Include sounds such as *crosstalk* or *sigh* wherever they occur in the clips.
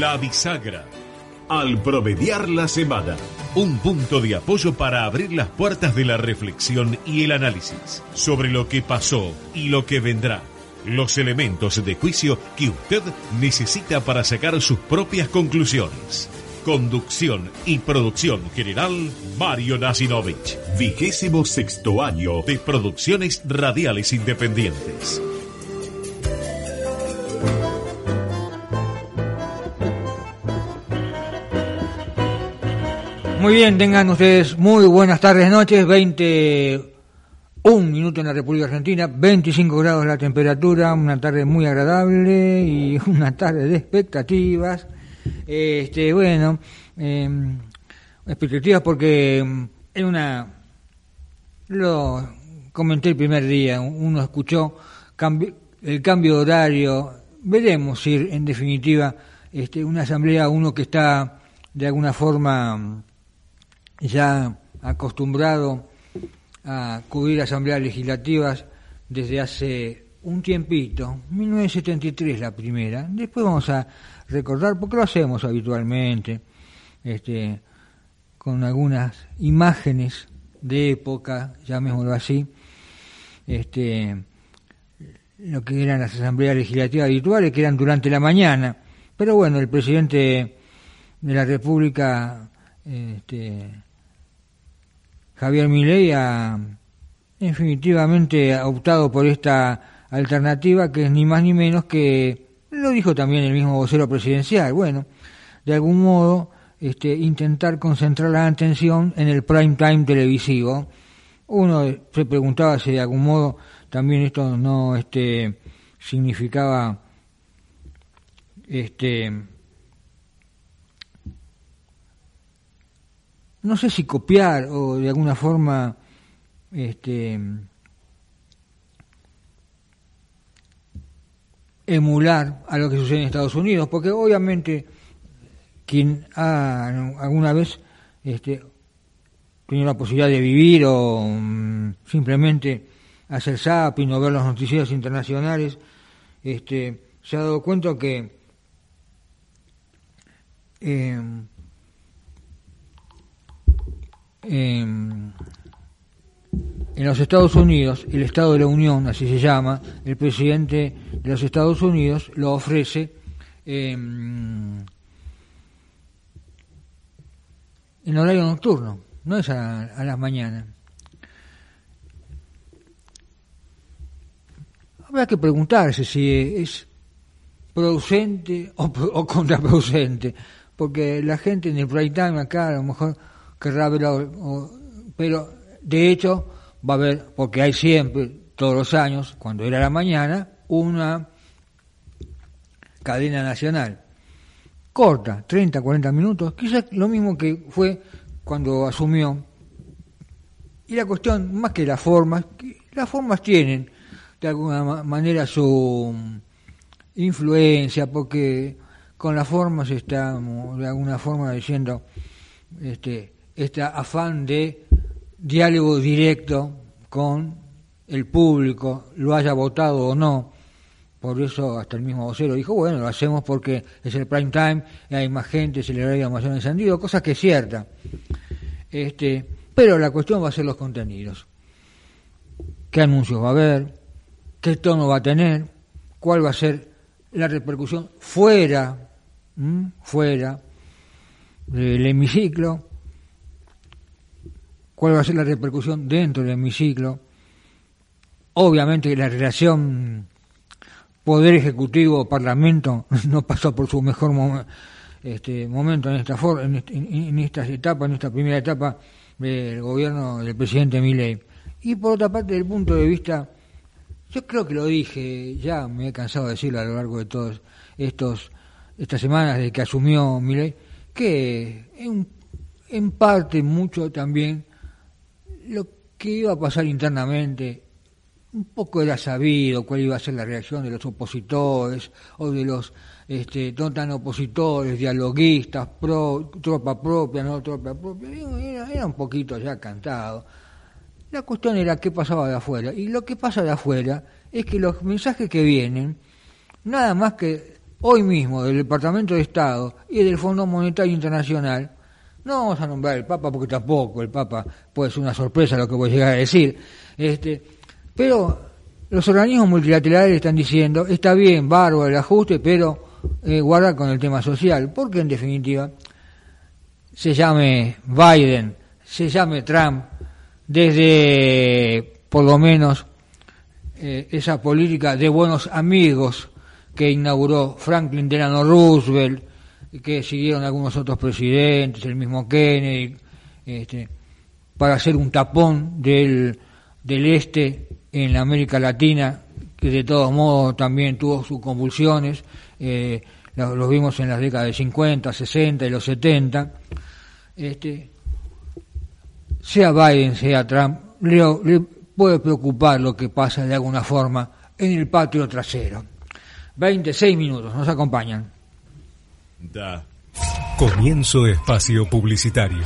La bisagra. Al promediar la semana. Un punto de apoyo para abrir las puertas de la reflexión y el análisis sobre lo que pasó y lo que vendrá. Los elementos de juicio que usted necesita para sacar sus propias conclusiones. Conducción y producción general, Mario Nasinovich. Vigésimo sexto año de producciones radiales independientes. Muy bien, tengan ustedes muy buenas tardes, noches, 21 minutos en la República Argentina, 25 grados la temperatura, una tarde muy agradable y *laughs* una tarde de expectativas. Este, bueno, em, expectativas porque em, en una, lo comenté el primer día, uno escuchó el cambio de horario, veremos si en definitiva este, una asamblea, uno que está de alguna forma ya acostumbrado a cubrir asambleas legislativas desde hace un tiempito, 1973 la primera, después vamos a recordar, porque lo hacemos habitualmente, este, con algunas imágenes de época, llamémoslo así, este, lo que eran las asambleas legislativas habituales, que eran durante la mañana, pero bueno, el presidente de la República este, Javier Milei ha definitivamente optado por esta alternativa que es ni más ni menos que, lo dijo también el mismo vocero presidencial, bueno, de algún modo este, intentar concentrar la atención en el prime time televisivo. Uno se preguntaba si de algún modo también esto no este, significaba este, no sé si copiar o de alguna forma este, emular a lo que sucede en Estados Unidos, porque obviamente quien ha alguna vez este, tenido la posibilidad de vivir o mm, simplemente hacer zapping o ver los noticieros internacionales, este, se ha dado cuenta que eh, en, los Estados Unidos, el Estado de la Unión, así se llama, el presidente de los Estados Unidos lo ofrece em, en horario nocturno, no es a, las mañanas. Habrá que preguntarse si es producente o, o contraproducente, porque la gente en el prime time acá a lo mejor querrá verlo, pero de hecho va a haber, porque hay siempre, todos los años, cuando era la mañana, una cadena nacional. Corta, 30, 40 minutos, quizás lo mismo que fue cuando asumió. Y la cuestión, más que las formas, las formas tienen de alguna manera su influencia, porque con las formas estamos de alguna forma diciendo, este, este afán de diálogo directo con el público, lo haya votado o no. Por eso hasta el mismo vocero dijo, bueno, lo hacemos porque es el prime time, hay más gente, se le daría más encendido, cosa que es cierta. Este, pero la cuestión va a ser los contenidos. ¿Qué anuncios va a haber? ¿Qué tono va a tener? ¿Cuál va a ser la repercusión fuera, fuera del hemiciclo? Cuál va a ser la repercusión dentro del hemiciclo. Obviamente la relación Poder Ejecutivo-Parlamento *laughs* no pasó por su mejor este, momento en esta, en, en, esta etapa, en esta primera etapa del gobierno del presidente Milei. Y por otra parte, desde el punto de vista yo creo que lo dije, ya me he cansado de decirlo a lo largo de todos estos estas semanas desde que asumió Milei, que en parte mucho también lo que iba a pasar internamente un poco era sabido cuál iba a ser la reacción de los opositores o de los este, no tan opositores, dialoguistas, pro, tropa propia, no tropa propia, era, era un poquito ya cantado. La cuestión era qué pasaba de afuera. Y lo que pasa de afuera es que los mensajes que vienen, nada más que hoy mismo del Departamento de Estado y del Fondo Monetario Internacional, no vamos a nombrar el Papa porque tampoco el Papa puede ser una sorpresa lo que voy a llegar a decir, este, pero los organismos multilaterales están diciendo, está bien, bárbaro el ajuste, pero eh, guarda con el tema social, porque en definitiva se llame Biden, se llame Trump, desde por lo menos eh, esa política de buenos amigos que inauguró Franklin Delano Roosevelt, que siguieron algunos otros presidentes, el mismo Kennedy, este, para hacer un tapón del, del este en la América Latina, que de todos modos también tuvo sus convulsiones, eh, los, vimos en las décadas de 50, 60 y los 70, este, sea Biden, sea Trump, le, puede preocupar lo que pasa de alguna forma en el patio trasero. 26 minutos, nos acompañan. Da. Comienzo espacio publicitario.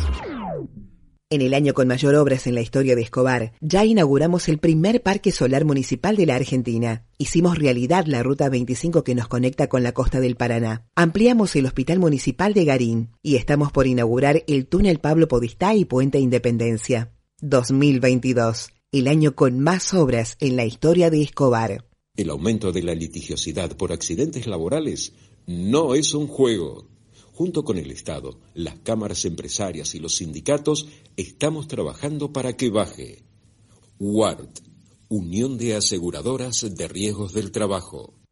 En el año con mayor obras en la historia de Escobar, ya inauguramos el primer parque solar municipal de la Argentina. Hicimos realidad la Ruta 25 que nos conecta con la costa del Paraná. Ampliamos el Hospital Municipal de Garín y estamos por inaugurar el túnel Pablo Podistá y Puente Independencia. 2022, el año con más obras en la historia de Escobar. El aumento de la litigiosidad por accidentes laborales no es un juego. Junto con el Estado, las cámaras empresarias y los sindicatos estamos trabajando para que baje. WART, Unión de Aseguradoras de Riesgos del Trabajo.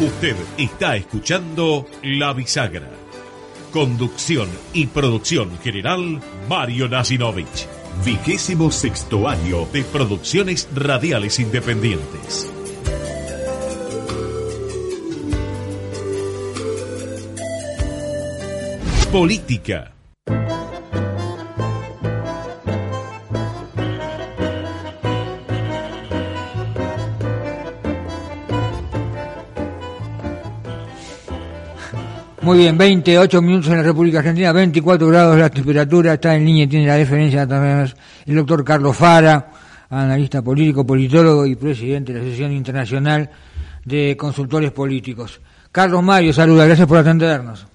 Usted está escuchando La Bisagra. Conducción y producción general, Mario Nasinovich. Vigésimo sexto año de producciones radiales independientes. Política Muy bien, 28 minutos en la República Argentina, 24 grados la temperatura, está en línea, tiene la diferencia también el doctor Carlos Fara, analista político, politólogo y presidente de la Asociación Internacional de Consultores Políticos. Carlos Mario, saluda, gracias por atendernos.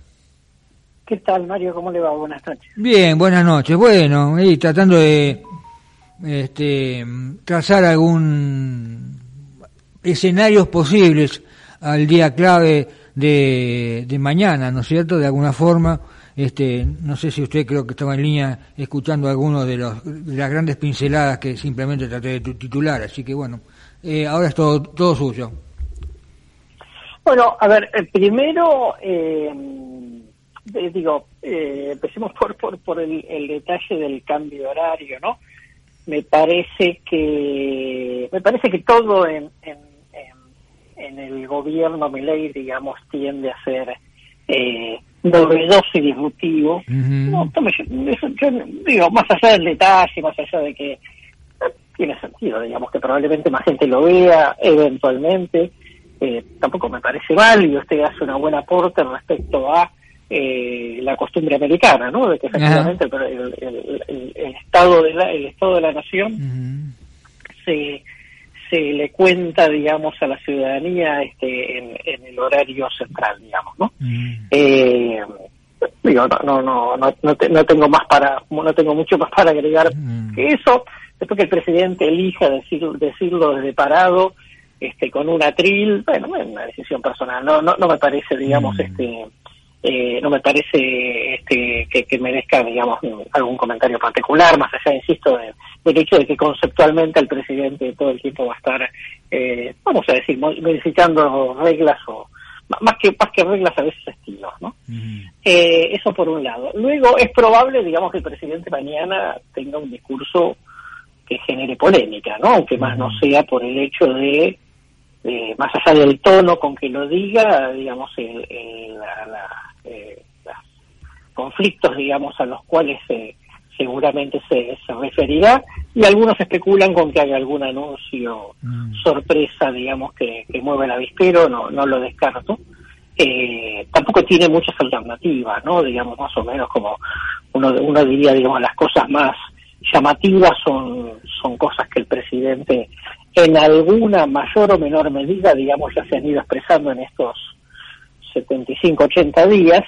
¿Qué tal, Mario? ¿Cómo le va? Buenas noches. Bien, buenas noches. Bueno, y tratando de este, trazar algún escenarios posibles al día clave de, de mañana, ¿no es cierto? De alguna forma, este, no sé si usted creo que estaba en línea escuchando alguno de, los, de las grandes pinceladas que simplemente traté de titular, así que bueno, eh, ahora es todo, todo suyo. Bueno, a ver, eh, primero, eh, digo, empecemos por, por, por el, el, detalle del cambio horario, ¿no? Me parece que, me parece que todo en en el gobierno Milei, digamos, tiende a ser eh, novedoso y disruptivo. no, yo, digo, más allá del detalle, más allá de que eh, tiene sentido, digamos, que probablemente más gente lo vea eventualmente. Eh, tampoco me parece mal y usted hace una buena aporte respecto a eh, la costumbre americana, ¿no? De que efectivamente el, estado de la, el estado de la nación se se le cuenta, digamos, a la ciudadanía este, en, el horario central, digamos, ¿no? Mm. Eh, digo, no, no, no, no, tengo más para, no tengo mucho más para agregar mm. que eso. Después que el presidente elija decir, decirlo desde parado, este con un atril, bueno, es una decisión personal, no no, no me parece, digamos, mm. este eh, no me parece este, que, merezca, digamos, algún comentario particular, más allá, insisto, del hecho de que conceptualmente el presidente todo el tiempo va a estar, eh, vamos a decir, modificando reglas o más que más que reglas a veces estilos, ¿no? Eh, eso por un lado. Luego es probable, digamos, que el presidente mañana tenga un discurso que genere polémica, ¿no? Aunque más no sea por el hecho de más allá del tono con que lo diga, digamos, el, eh, los conflictos, digamos, a los cuales seguramente se, referirá, y algunos especulan con que haya algún anuncio mm. sorpresa, digamos, que, que mueva el avispero, no, no lo descarto. Eh, tampoco tiene muchas alternativas, ¿no? Digamos, más o menos como uno, uno diría, digamos, las cosas más llamativas son, son cosas que el presidente en alguna mayor o menor medida, digamos, ya se han ido expresando en estos 75, 80 días.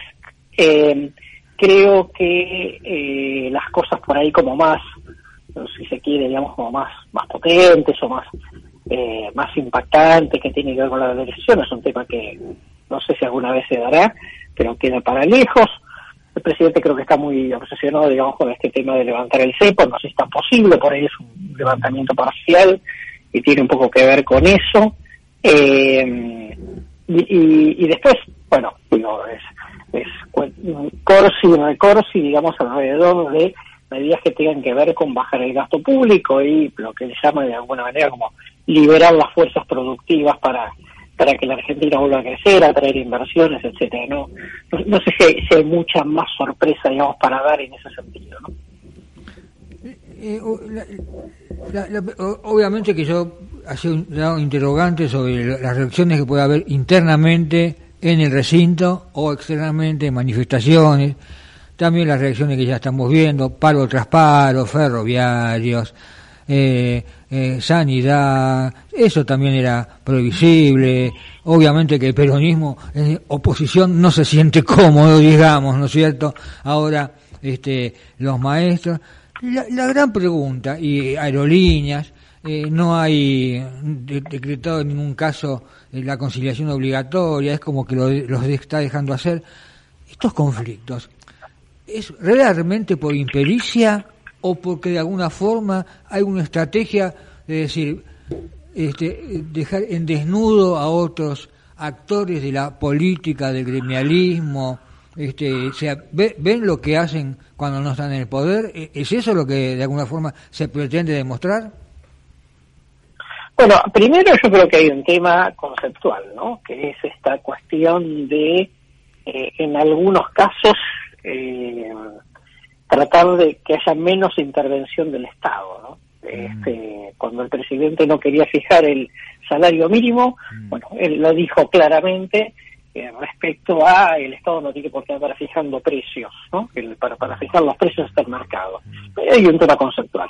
Eh, creo que eh, las cosas por ahí como más, si se quiere, digamos, como más, más potentes o más, eh, más impactantes que tiene que ver con la elección, es un tema que no sé si alguna vez se dará, pero queda para lejos. El presidente creo que está muy obsesionado, digamos, con este tema de levantar el cepo, no sé si es tan posible, por ahí es un levantamiento parcial, y tiene un poco que ver con eso. Eh, y, después, bueno, digo, es, es Corsi, Corsi, digamos, alrededor de medidas que tengan que ver con bajar el gasto público y lo que se llama de alguna manera como liberar las fuerzas productivas para para que la Argentina vuelva a crecer, atraer inversiones, etcétera. No, no, sé si hay, mucha más sorpresa, digamos, para dar en ese sentido, ¿no? Eh, obviamente que yo hacía un, un interrogante sobre las reacciones que puede haber internamente en el recinto o externamente en manifestaciones. También las reacciones que ya estamos viendo, paro tras paro, ferroviarios, eh, eh, sanidad, eso también era previsible. Obviamente que el peronismo en oposición no se siente cómodo, digamos, ¿no es cierto? Ahora, este, los maestros, la, gran pregunta, y aerolíneas, eh, no hay decretado en ningún caso eh, la conciliación obligatoria, es como que lo, los está dejando hacer. Estos conflictos, ¿es realmente por impericia o porque de alguna forma hay una estrategia de decir, este, dejar en desnudo a otros actores de la política, del gremialismo, este, sea, ven lo que hacen cuando no están en el poder. ¿E-, ¿Es eso lo que de alguna forma se pretende demostrar? Bueno, primero yo creo que hay un tema conceptual, ¿no? Que es esta cuestión de, eh, en algunos casos, eh, tratar de que haya menos intervención del Estado, ¿no? Mm. Este, cuando el presidente no quería fijar el salario mínimo, mm. bueno, él lo dijo claramente, eh, respecto a el Estado no tiene por qué andar fijando precios, ¿no? para, para fijar los precios está el mercado. Hay un tema conceptual.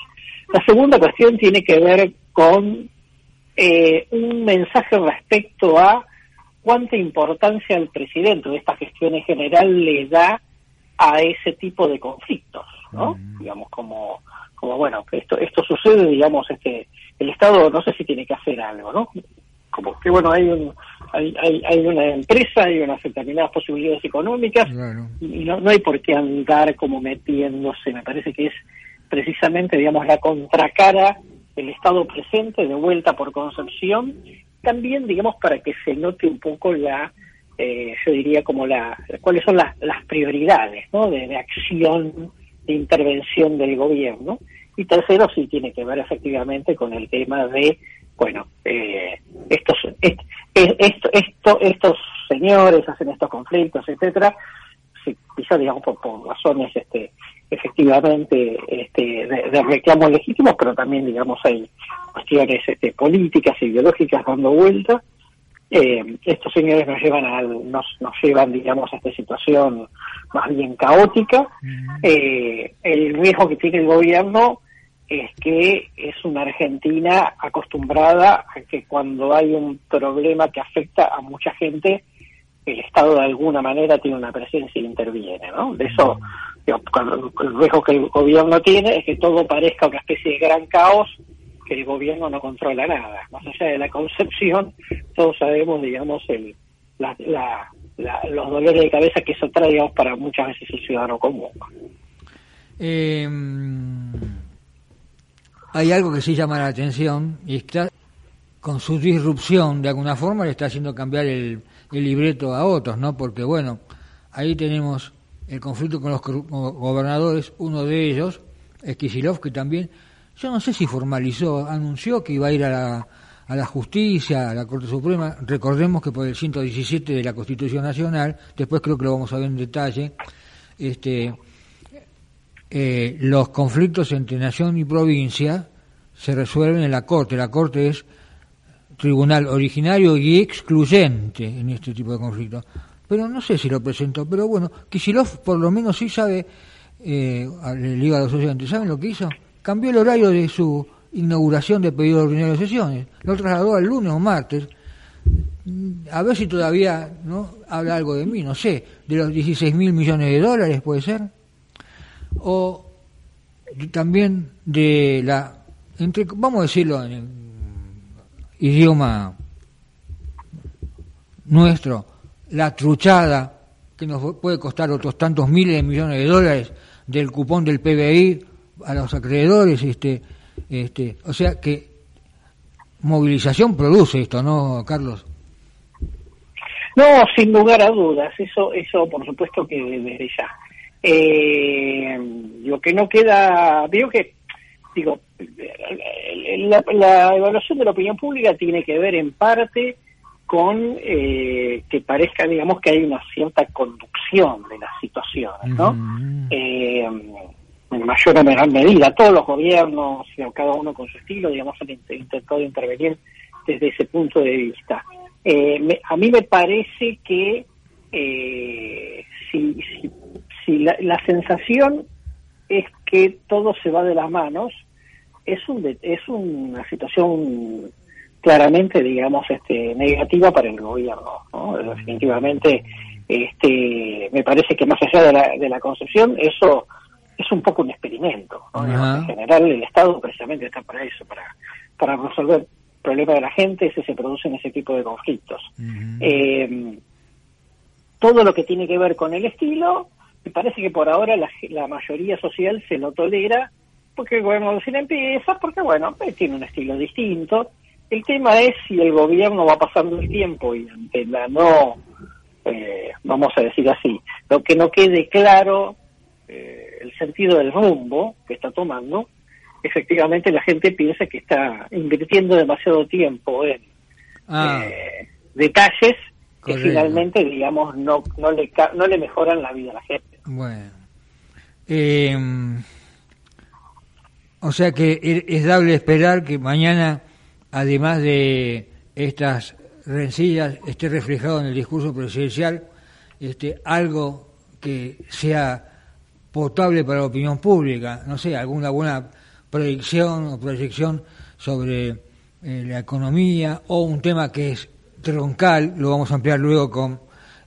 La segunda cuestión tiene que ver con eh, un mensaje respecto a cuánta importancia el presidente de esta gestión en general le da a ese tipo de conflictos, ¿no? Digamos, como, como bueno, esto, esto sucede, digamos, este, el Estado no sé si tiene que hacer algo, ¿no? Como que bueno, hay un, hay, hay, una empresa, hay unas determinadas posibilidades económicas y no, no hay por qué andar como metiéndose, me parece que es precisamente, digamos, la contracara del Estado presente, de vuelta por concepción, también, digamos, para que se note un poco la, eh, yo diría como la, cuáles son las, las prioridades, ¿no? De, acción, de intervención del gobierno. Y tercero, sí tiene que ver efectivamente con el tema de, bueno, eh, estos, esto, esto, estos señores hacen estos conflictos, etcétera, quizás digamos por, razones este efectivamente este de, reclamos legítimos pero también digamos hay cuestiones este, políticas ideológicas dando vuelta. Eh, estos señores nos llevan al, nos, nos llevan digamos a esta situación más bien caótica. Eh, el riesgo que tiene el gobierno es que es una Argentina acostumbrada a que cuando hay un problema que afecta a mucha gente, el Estado de alguna manera tiene una presencia e interviene, ¿no? De eso, el riesgo que el gobierno tiene es que todo parezca una especie de gran caos que el gobierno no controla nada. Más allá de la concepción, todos sabemos, digamos, el, la, los dolores de cabeza que eso trae, digamos, para muchas veces el ciudadano común. Eh, hay algo que sí llama la atención y está con su disrupción, de alguna forma, le está haciendo cambiar el, libreto a otros, ¿no? Porque, bueno, ahí tenemos el conflicto con los gobernadores, uno de ellos, Esquisilov, que también, yo no sé si formalizó, anunció que iba a ir a la, a la justicia, a la Corte Suprema. Recordemos que por el 117 de la Constitución Nacional, después creo que lo vamos a ver en detalle, este, eh, los conflictos entre nación y provincia se resuelven en la Corte. La Corte es tribunal originario y excluyente en este tipo de conflictos. Pero no sé si lo presentó, pero bueno, Kisilov por lo menos sí sabe, eh, le digo a los oyentes, ¿saben lo que hizo? Cambió el horario de su inauguración de pedido ordinario de sesiones, lo trasladó al lunes o martes. A ver si todavía no habla algo de mí, no sé, de los 16 mil millones de dólares puede ser. O también de la, entre, vamos a decirlo en idioma nuestro, la truchada que nos puede costar otros tantos miles de millones de dólares del cupón del PBI a los acreedores, este, este, o sea que movilización produce esto, ¿no, Carlos? No, sin lugar a dudas, eso, eso por supuesto que desde ya. Eh, lo que no queda, digo que, digo, la, evaluación de la opinión pública tiene que ver en parte con eh, que parezca, digamos, que hay una cierta conducción de las situaciones, ¿no? Eh, en mayor o menor medida, todos los gobiernos, cada uno con su estilo, digamos, han intentado intervenir desde ese punto de vista. Eh, a mí me parece que si, si, la sensación es que todo se va de las manos, es un es una situación claramente digamos este negativa para el gobierno definitivamente este me parece que más allá de la, de la concepción eso es un poco un experimento en general el estado precisamente está para eso para para resolver problemas de la gente si se producen ese tipo de conflictos. Eh, todo lo que tiene que ver con el estilo me parece que por ahora la, la mayoría social se lo tolera porque el gobierno recién empieza, porque bueno, eh, tiene un estilo distinto. El tema es si el gobierno va pasando el tiempo y ante la no, eh, vamos a decir así, lo que no quede claro eh, el sentido del rumbo que está tomando, efectivamente la gente piensa que está invirtiendo demasiado tiempo en ah. detalles que finalmente, digamos, no, no, le, no le mejoran la vida a la gente. Bueno. Eh, o sea que es dable esperar que mañana, además de estas rencillas, esté reflejado en el discurso presidencial este, algo que sea potable para la opinión pública, no sé, alguna buena predicción o proyección sobre eh, la economía o un tema que es troncal, lo vamos a ampliar luego con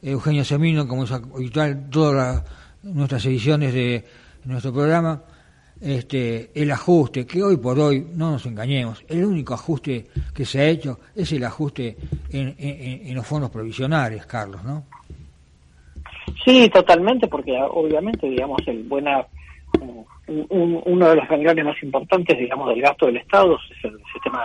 Eugenio Semino, como es habitual todas nuestras ediciones de nuestro programa, este, el ajuste, que hoy por hoy, no nos engañemos, el único ajuste que se ha hecho es el ajuste en, los fondos provisionales, Carlos, ¿no? Sí, totalmente, porque obviamente, digamos, el buena uno de los renglones más importantes, digamos, del gasto del Estado es el sistema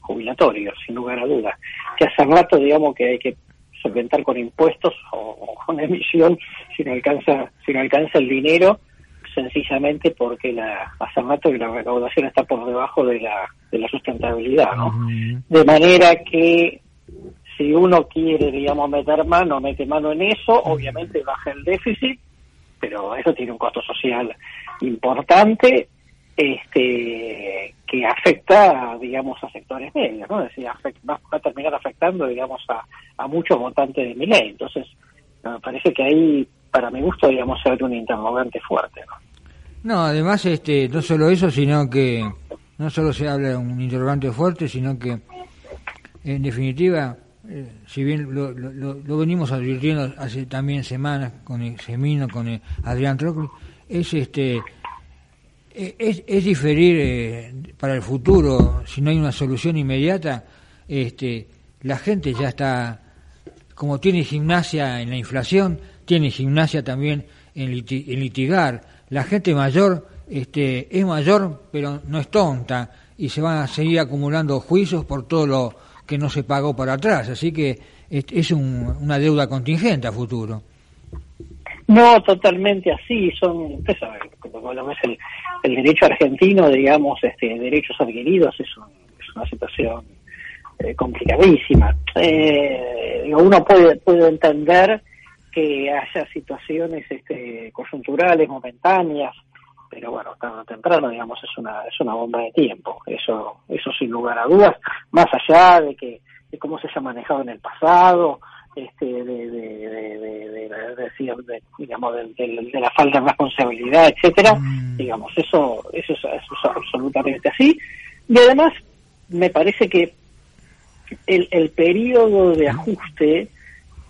jubilatorio, sin lugar a dudas. Que hace rato, digamos, que hay que solventar con impuestos o, con emisión si alcanza si no alcanza el dinero sencillamente porque la, hace rato que la recaudación está por debajo de la, de la sustentabilidad, ¿no? De manera que si uno quiere, digamos, meter mano, mete mano en eso, obviamente baja el déficit, pero eso tiene un costo social importante este que afecta, digamos, a sectores medios, ¿no? Es decir, va, a terminar afectando, digamos, a, a muchos votantes de mi ley. Entonces, me parece que ahí, para mi gusto, digamos, se un interrogante fuerte, ¿no? Además, este, no solo eso, sino que no solo se habla de un interrogante fuerte, sino que, en definitiva, eh, si bien lo, lo, venimos advirtiendo hace también semanas con el Semino, con Adrián Trocli, es este eh, es, es diferir eh, para el futuro, si no hay una solución inmediata, este, la gente ya está, como tiene gimnasia en la inflación, tiene gimnasia también en, litigar. La gente mayor este, es mayor, pero no es tonta, y se van a seguir acumulando juicios por todo lo que no se pagó para atrás. Así que es, una deuda contingente a futuro. No, totalmente así. Son, usted sabe, como es el, el derecho argentino, digamos, este, derechos adquiridos, es, es una situación eh, complicadísima. Eh, uno puede, puede entender que haya situaciones este, coyunturales, momentáneas, pero bueno, tarde o temprano, digamos, es una, es una bomba de tiempo. Eso, eso sin lugar a dudas, más allá de que, de cómo se haya manejado en el pasado, este, de, de, digamos, de, la falta de responsabilidad, etcétera, mm. digamos, eso, eso es, absolutamente así. Y además, me parece que el, el periodo de ajuste,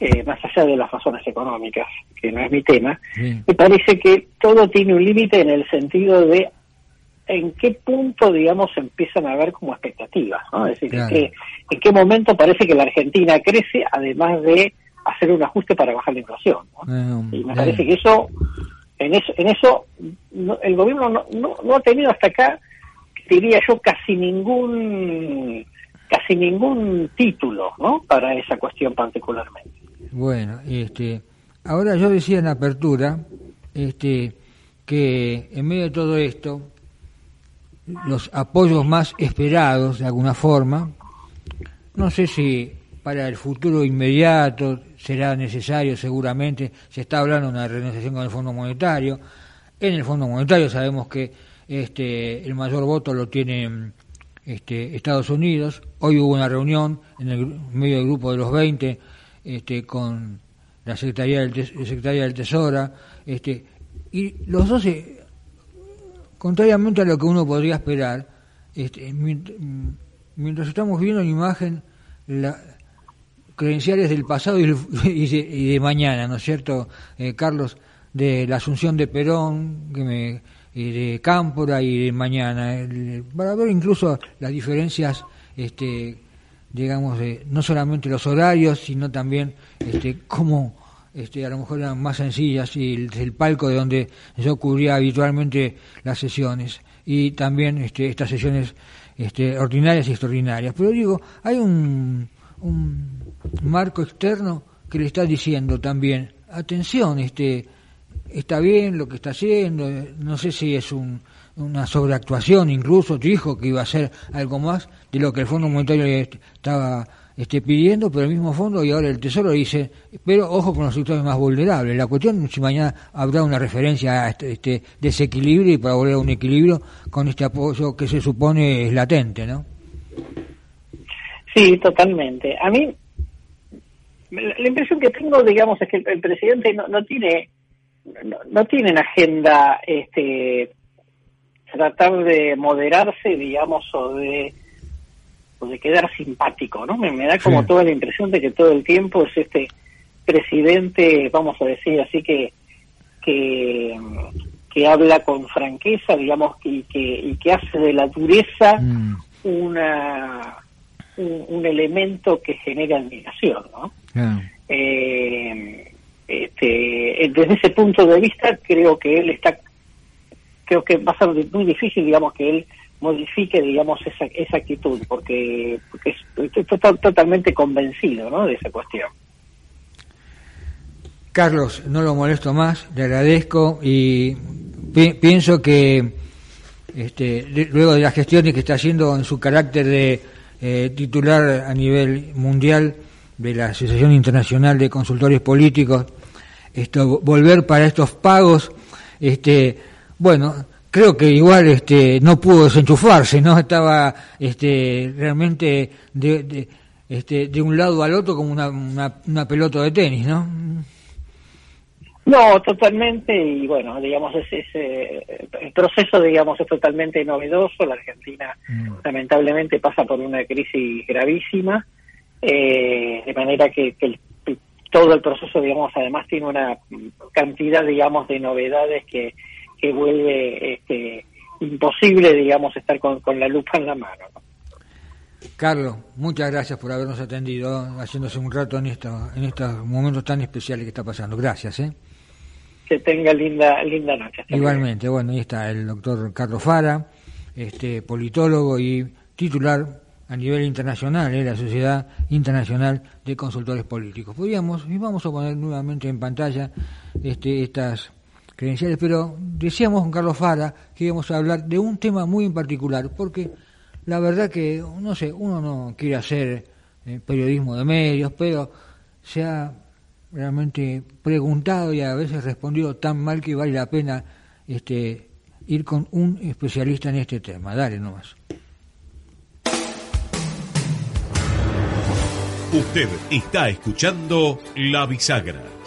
eh, más allá de las razones económicas, que no es mi tema, me parece que todo tiene un límite en el sentido de en qué punto, digamos, empiezan a haber como expectativas, ¿no? Es decir, en, qué, momento parece que la Argentina crece, además de hacer un ajuste para bajar la inflación, y me parece que eso, en eso, en eso el gobierno no, no, ha tenido hasta acá, diría yo, casi ningún casi ningún título, ¿no? Para esa cuestión particularmente. Bueno, este, ahora yo decía en apertura, este, que en medio de todo esto los apoyos más esperados de alguna forma. No sé si para el futuro inmediato será necesario, seguramente se está hablando de una renegociación con el Fondo Monetario. En el Fondo Monetario sabemos que este, el mayor voto lo tiene este, Estados Unidos. Hoy hubo una reunión en el medio del grupo de los 20 este, con la Secretaría del, Secretaría del Tesoro. Este, y los dos contrariamente a lo que uno podría esperar, este, mientras estamos viendo en imagen la, credenciales del pasado *laughs* y, de, mañana, ¿no es cierto, eh, Carlos? De la asunción de Perón, y de Cámpora y de mañana, para ver incluso las diferencias, este, digamos, de, no solamente los horarios, sino también este, cómo este, a lo mejor eran más sencillas y el, palco de donde yo cubría habitualmente las sesiones y también este, estas sesiones este, ordinarias y extraordinarias. Pero digo, hay un, un marco externo que le está diciendo también, atención, este, está bien lo que está haciendo, no sé si es un, una sobreactuación incluso, tu hijo que iba a hacer algo más de lo que el Fondo Monetario estaba esté pidiendo, pero el mismo fondo y ahora el Tesoro dice, pero ojo con los sectores más vulnerables. La cuestión es si mañana habrá una referencia a este, este, desequilibrio y para volver a un equilibrio con este apoyo que se supone es latente, ¿no? Sí, totalmente. A mí, la impresión que tengo, digamos, es que el, presidente no, no tiene no, no tiene en agenda este tratar de moderarse, digamos, o de de quedar simpático, ¿no? Me, da como toda la impresión de que todo el tiempo es este presidente, vamos a decir así que que, que habla con franqueza, digamos, y que, y que hace de la dureza mm. una un, elemento que genera admiración, ¿no? Eh, este, desde ese punto de vista creo que él está creo que va a ser muy difícil digamos que él modifique, digamos, esa, esa actitud, porque, porque estoy totalmente convencido ¿no? de esa cuestión. Carlos, no lo molesto más, le agradezco y pienso que este, luego de las gestiones que está haciendo en su carácter de eh, titular a nivel mundial de la Asociación Internacional de Consultores Políticos, esto, volver para estos pagos, este, bueno, creo que igual este no pudo desenchufarse no estaba este realmente de, de este de un lado al otro como una, una, pelota de tenis no no totalmente y bueno digamos es, el proceso digamos es totalmente novedoso. La Argentina mm. lamentablemente pasa por una crisis gravísima eh, de manera que, que todo el proceso digamos además tiene una cantidad digamos de novedades que que vuelve este, imposible, digamos, estar con, la lupa en la mano. Carlos, muchas gracias por habernos atendido, haciéndose un rato en, en estos momentos tan especiales que está pasando. Gracias. ¿eh? Que tenga linda, linda noche. Igualmente, bueno, ahí está el doctor Carlos Fara, este politólogo y titular a nivel internacional, ¿eh? la Sociedad Internacional de Consultores Políticos. Podríamos, y vamos a poner nuevamente en pantalla este, estas credenciales, pero decíamos con Carlos Fara que íbamos a hablar de un tema muy en particular, porque la verdad que, no sé, uno no quiere hacer eh, periodismo de medios, pero se ha realmente preguntado y a veces respondido tan mal que vale la pena este, ir con un especialista en este tema. Dale nomás. Usted está escuchando La Bisagra.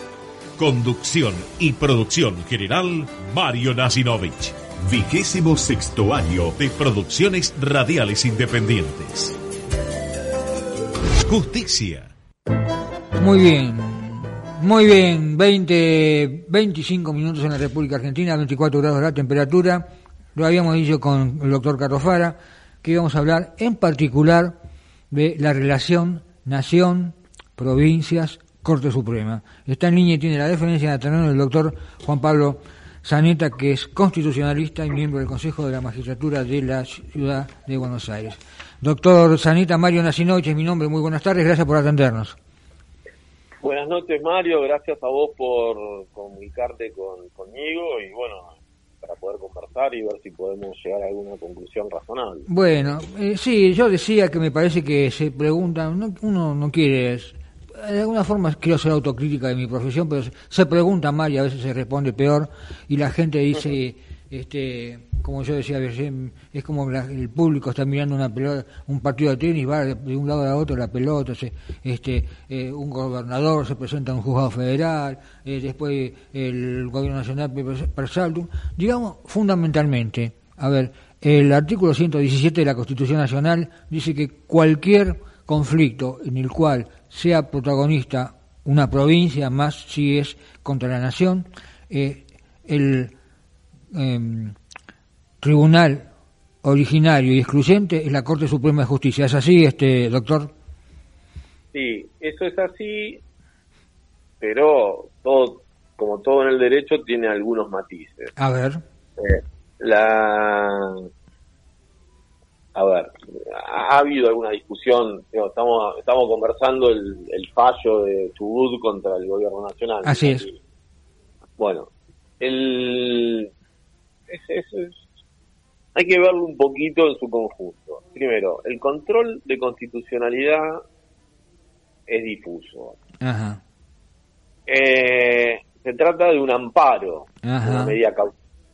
Conducción y producción general, Mario Nasinovich. Vigésimo sexto año de producciones radiales independientes. Justicia. Muy bien. Muy bien. 20, 25 minutos en la República Argentina, 24 grados la temperatura. Lo habíamos dicho con el doctor Carlos Fara, que íbamos a hablar en particular de la relación nación, provincias, Corte Suprema. Está en línea y tiene la deferencia de tener el doctor Juan Pablo Zaneta, que es constitucionalista y miembro del Consejo de la Magistratura de la Ciudad de Buenos Aires. Doctor Zaneta, Mario Nacinoche es mi nombre, muy buenas tardes, gracias por atendernos. Buenas noches, Mario, gracias a vos por comunicarte con, conmigo y bueno, para poder conversar y ver si podemos llegar a alguna conclusión razonable. Bueno, eh, sí, yo decía que me parece que se preguntan, uno no quiere de alguna forma quiero ser autocrítica de mi profesión, pero se pregunta mal y a veces se responde peor y la gente dice, este, como yo decía, es como el público está mirando una pelota, un partido de tenis, va de un lado a otro la pelota, este, eh, un gobernador se presenta a un juzgado federal, eh, después el gobierno nacional per saltum, digamos fundamentalmente, a ver, el artículo 117 de la Constitución Nacional dice que cualquier conflicto en el cual sea protagonista una provincia, más si es contra la nación, eh, el em, tribunal originario y excluyente es la Corte Suprema de Justicia. ¿Es así, este doctor? Sí, eso es así, pero todo, como todo en el derecho, tiene algunos matices. A ver. Eh, la a ver, ha habido alguna discusión, estamos estamos conversando el, fallo de Chubut contra el gobierno nacional. Así es. Bueno, el, hay que verlo un poquito en su conjunto. Primero, el control de constitucionalidad es difuso. Ajá. Eh, se trata de un amparo, De, una medida,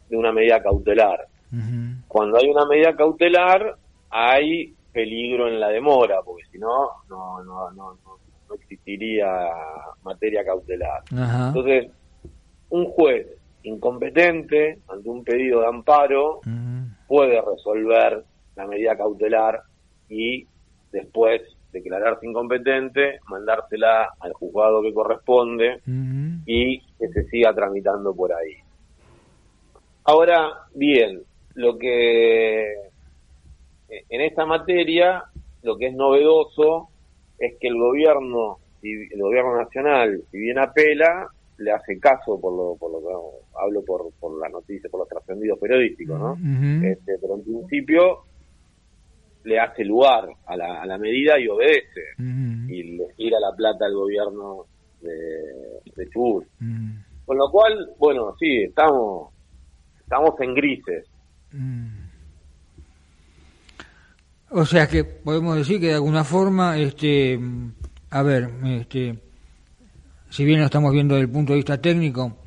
de una medida cautelar. Cuando hay una medida cautelar, hay peligro en la demora, porque si no, no, no, no, no existiría materia cautelar. Entonces, un juez incompetente ante un pedido de amparo puede resolver la medida cautelar y después declararse incompetente, mandársela al juzgado que corresponde y que se siga tramitando por ahí. Ahora, bien, lo que en esta materia lo que es novedoso es que el gobierno, el gobierno nacional, si bien apela, le hace caso por lo, por lo que hablo por, por la noticia, por los trascendidos periodísticos, ¿no? este, pero en principio le hace lugar a la, a la medida y obedece y le gira la plata al gobierno de, de Chubut. Con lo cual, bueno, sí, estamos estamos en grises. O sea que podemos decir que de alguna forma, este, a ver, este, si bien lo estamos viendo desde el punto de vista técnico,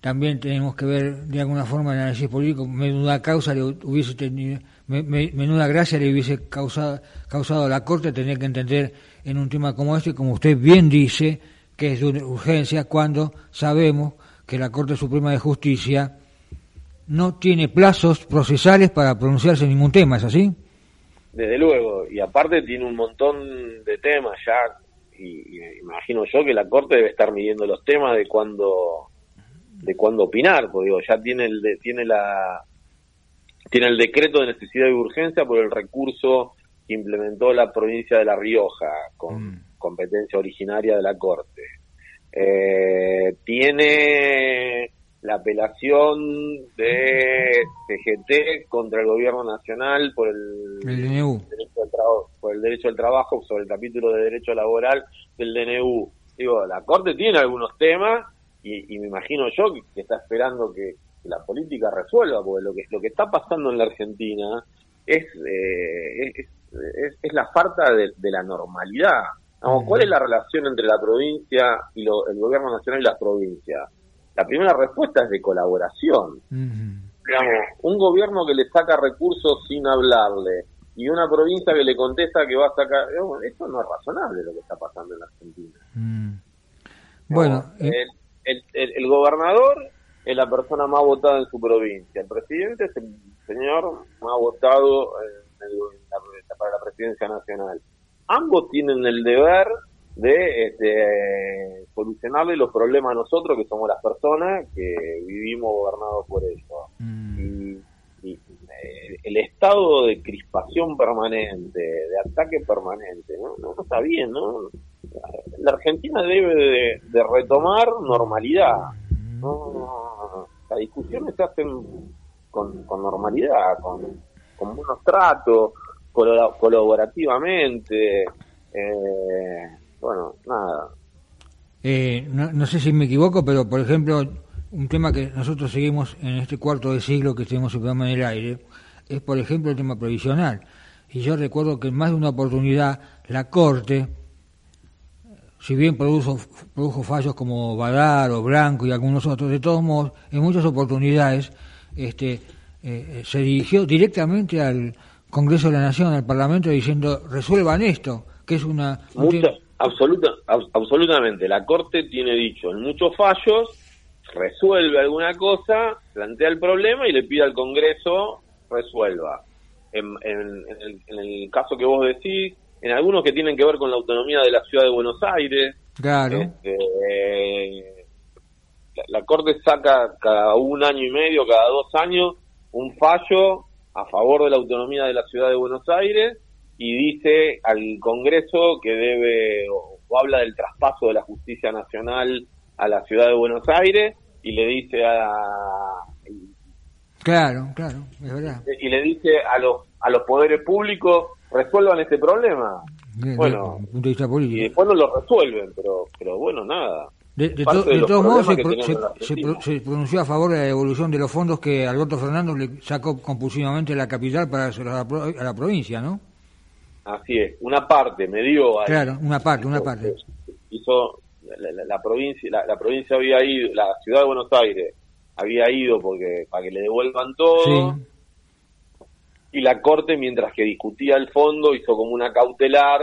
también tenemos que ver de alguna forma el análisis político, menuda causa le hubiese tenido, menuda gracia le hubiese causado, causado a la Corte tener que entender en un tema como este, como usted bien dice, que es de urgencia cuando sabemos que la Corte Suprema de Justicia no tiene plazos procesales para pronunciarse en ningún tema, ¿es así? Desde luego, y aparte tiene un montón de temas ya, y, imagino yo que la Corte debe estar midiendo los temas de cuándo de cuándo opinar, porque digo, ya tiene el tiene la tiene el decreto de necesidad y urgencia por el recurso que implementó la provincia de La Rioja con mm. competencia originaria de la Corte. Eh, tiene la apelación de CGT contra el gobierno nacional por el, DNU. Derecho al por el derecho al trabajo sobre el capítulo de derecho laboral del DNU. Digo, la Corte tiene algunos temas y, me imagino yo que, está esperando que, la política resuelva, porque lo que, lo que está pasando en la Argentina es, eh, es, la falta de, la normalidad. ¿Cuál es la relación entre la provincia y el gobierno nacional y las provincias? La primera respuesta es de colaboración. un gobierno que le saca recursos sin hablarle y una provincia que le contesta que va a sacar... Eso no es razonable lo que está pasando en la Argentina. Mm. Bueno, el, el, gobernador es la persona más votada en su provincia. El presidente es el señor más votado para la presidencia nacional. Ambos tienen el deber de este, solucionarle los problemas a nosotros, que somos las personas que vivimos gobernados por ellos. Mm. Y, eh, el estado de crispación permanente, de ataque permanente, ¿no? No, está bien, ¿no? La Argentina debe de, retomar normalidad. ¿no? Las discusiones se hacen con, normalidad, con, con buenos tratos, colaborativamente. Eh, bueno, nada. Eh, no, sé si me equivoco, pero por ejemplo, un tema que nosotros seguimos en este cuarto de siglo que tenemos el programa en el aire, es por ejemplo el tema provisional. Y yo recuerdo que en más de una oportunidad la Corte, si bien produjo, produjo fallos como Badar o Blanco y algunos otros, de todos modos, en muchas oportunidades este, eh, se dirigió directamente al Congreso de la Nación, al Parlamento, diciendo resuelvan esto, que es una... Absoluta, absolutamente. La Corte tiene dicho en muchos fallos, resuelve alguna cosa, plantea el problema y le pide al Congreso resuelva. En, el, caso que vos decís, en algunos que tienen que ver con la autonomía de la ciudad de Buenos Aires. Claro. Este, la, Corte saca cada un año y medio, cada dos años, un fallo a favor de la autonomía de la ciudad de Buenos Aires y dice al Congreso que debe o, habla del traspaso de la justicia nacional a la ciudad de Buenos Aires y le dice a claro claro es verdad. y le dice a los a los poderes públicos resuelvan este problema bueno y después no lo resuelven pero pero bueno nada. De, todos modos, se, pronunció a favor de la devolución de los fondos que Alberto Fernández le sacó compulsivamente a la capital para a la provincia, ¿no? Así es, una parte me dio Claro, una parte, una parte. Hizo la, provincia, la, provincia había ido, la ciudad de Buenos Aires había ido porque para que le devuelvan todo. Y la corte, mientras que discutía el fondo, hizo como una cautelar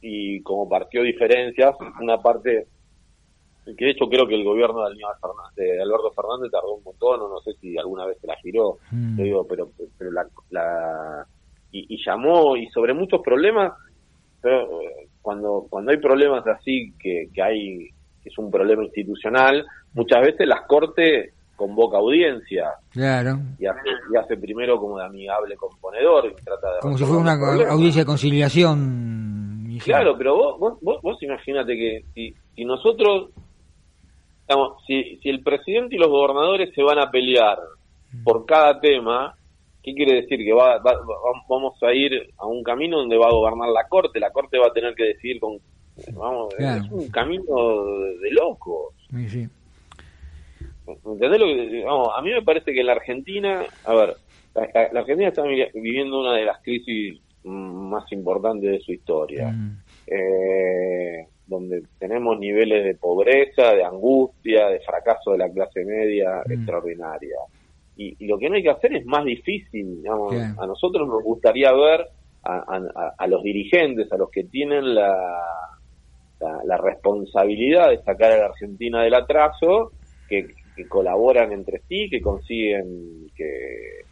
y como partió diferencias, una parte que de hecho creo que el gobierno de, de Alberto Fernández tardó un montón, no, sé si alguna vez se la giró, mm. digo, pero, pero la y, llamó y sobre muchos problemas, pero eh, cuando, cuando hay problemas así que, que hay que es un problema institucional, muchas veces las cortes convoca audiencia. Claro. Y hace, primero como de amigable componedor y trata de... Como si fuera una audiencia de conciliación. Claro, pero vos, vos, vos, imagínate que si, si nosotros, digamos, si, si el presidente y los gobernadores se van a pelear mm. por cada tema, ¿Qué quiere decir? Que va, vamos a ir a un camino donde va a gobernar la Corte, la Corte va a tener que decidir con... Vamos, Es un camino de, locos. Sí, ¿Entendés lo que, vamos, a mí me parece que la Argentina, a ver, la, Argentina está viviendo una de las crisis más importantes de su historia, mm. eh, donde tenemos niveles de pobreza, de angustia, de fracaso de la clase media mm. extraordinaria y, lo que no hay que hacer es más difícil. A nosotros nos gustaría ver a, los dirigentes, a los que tienen la, la, responsabilidad de sacar a la Argentina del atraso, que, colaboran entre sí, que consiguen, que,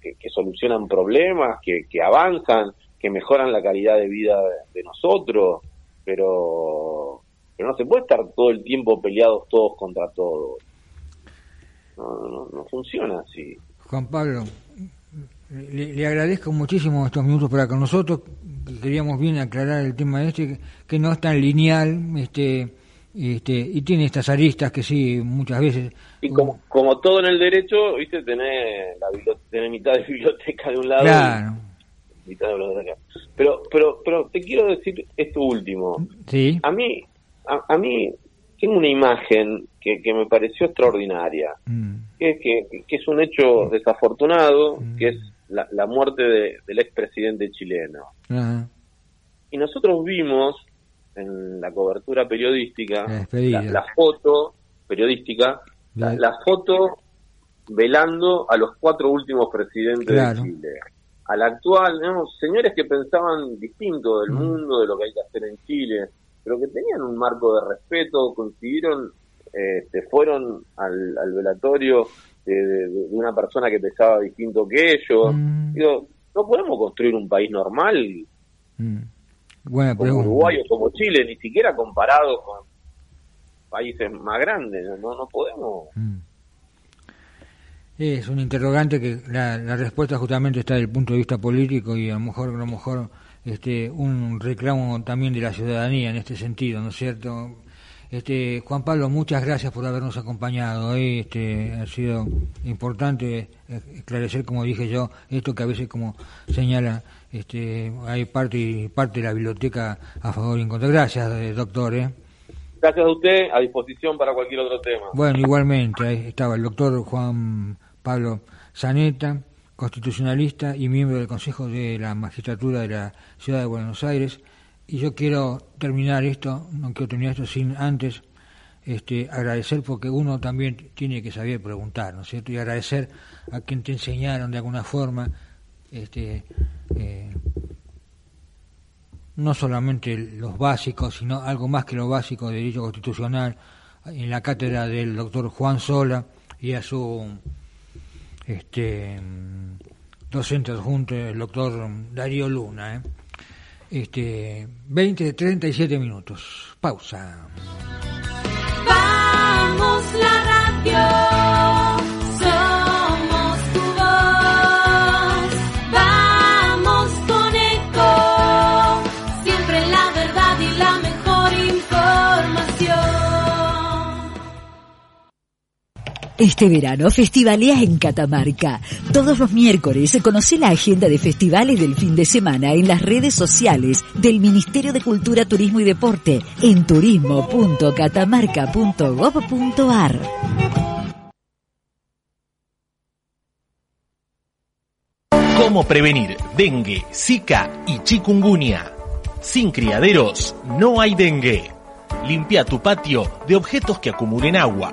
que, solucionan problemas, que, avanzan, que mejoran la calidad de vida de, nosotros, pero, pero no se puede estar todo el tiempo peleados todos contra todos. No, no, funciona así. Juan Pablo, le, agradezco muchísimo estos minutos para con nosotros. Queríamos bien aclarar el tema este, que, no es tan lineal, este, este, y tiene estas aristas que sí, muchas veces. Y como, como todo en el derecho, viste, tenés, la mitad de biblioteca de un lado. Claro. mitad de biblioteca. Pero, pero, pero te quiero decir esto último. Sí. A mí, a, mí, tengo una imagen que, que me pareció extraordinaria, mm. que, que, que, es un hecho desafortunado, mm. que es la, muerte del expresidente chileno. Y nosotros vimos en la cobertura periodística la, foto periodística, la, foto velando a los cuatro últimos presidentes de Chile. Al actual, señores que pensaban distinto del mm. mundo, de lo que hay que hacer en Chile, pero que tenían un marco de respeto, consiguieron, este, fueron al, al velatorio de, una persona que pensaba distinto que ellos. Mm. Digo, no podemos construir un país normal mm. como Uruguay o como Chile, ni siquiera comparado con países más grandes. No, no podemos. Mm. Es un interrogante que la, la, respuesta justamente está desde el punto de vista político y a lo mejor, a lo mejor este, un reclamo también de la ciudadanía en este sentido, ¿no es cierto? Este, Juan Pablo, muchas gracias por habernos acompañado. Este, ha sido importante esclarecer, como dije yo, esto que a veces, como señala, este, hay parte parte de la biblioteca a favor y en contra. Gracias, eh, doctor. ¿eh? Gracias a usted, a disposición para cualquier otro tema. Bueno, igualmente, ahí estaba el doctor Juan Pablo Zaneta, constitucionalista y miembro del Consejo de la Magistratura de la Ciudad de Buenos Aires y yo quiero terminar esto, no quiero terminar esto sin antes este, agradecer porque uno también tiene que saber preguntar, ¿no es cierto? Y agradecer a quien te enseñaron de alguna forma, este, eh, no solamente los básicos, sino algo más que lo básico de derecho constitucional, en la cátedra del doctor Juan Sola y a su este, docente adjunto, el doctor Darío Luna. ¿eh? este, 20, 37 minutos. Pausa. Vamos la radio. Este verano festivalea en Catamarca. Todos los miércoles conoce la agenda de festivales del fin de semana en las redes sociales del Ministerio de Cultura, Turismo y Deporte en turismo.catamarca.gov.ar. ¿Cómo prevenir dengue, zika y chikungunya? Sin criaderos no hay dengue. Limpia tu patio de objetos que acumulen agua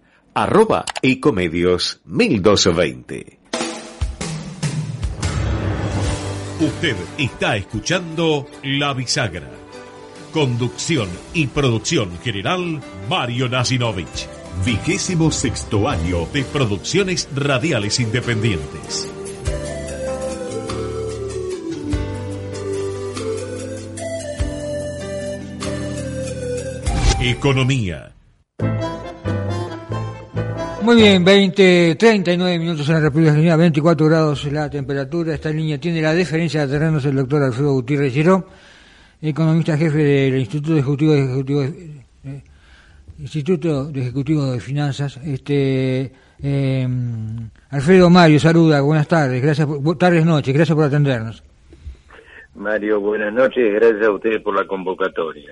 arroba ecomedios 1220. Usted está escuchando La Bisagra. Conducción y producción general Mario Nasinovich. Vigésimo sexto año de producciones radiales independientes. Economía muy bien, 20, 39 minutos en la República Argentina, 24 grados la temperatura. Esta línea tiene la deferencia de terrenos el doctor Alfredo Gutiérrez Giró, economista jefe del Instituto Ejecutivo de, Ejecutivo, eh, Instituto de Ejecutivo de Finanzas. Este, eh, Alfredo Mario, saluda, buenas tardes, gracias por, tardes, noches, gracias por atendernos. Mario, buenas noches, gracias a ustedes por la convocatoria.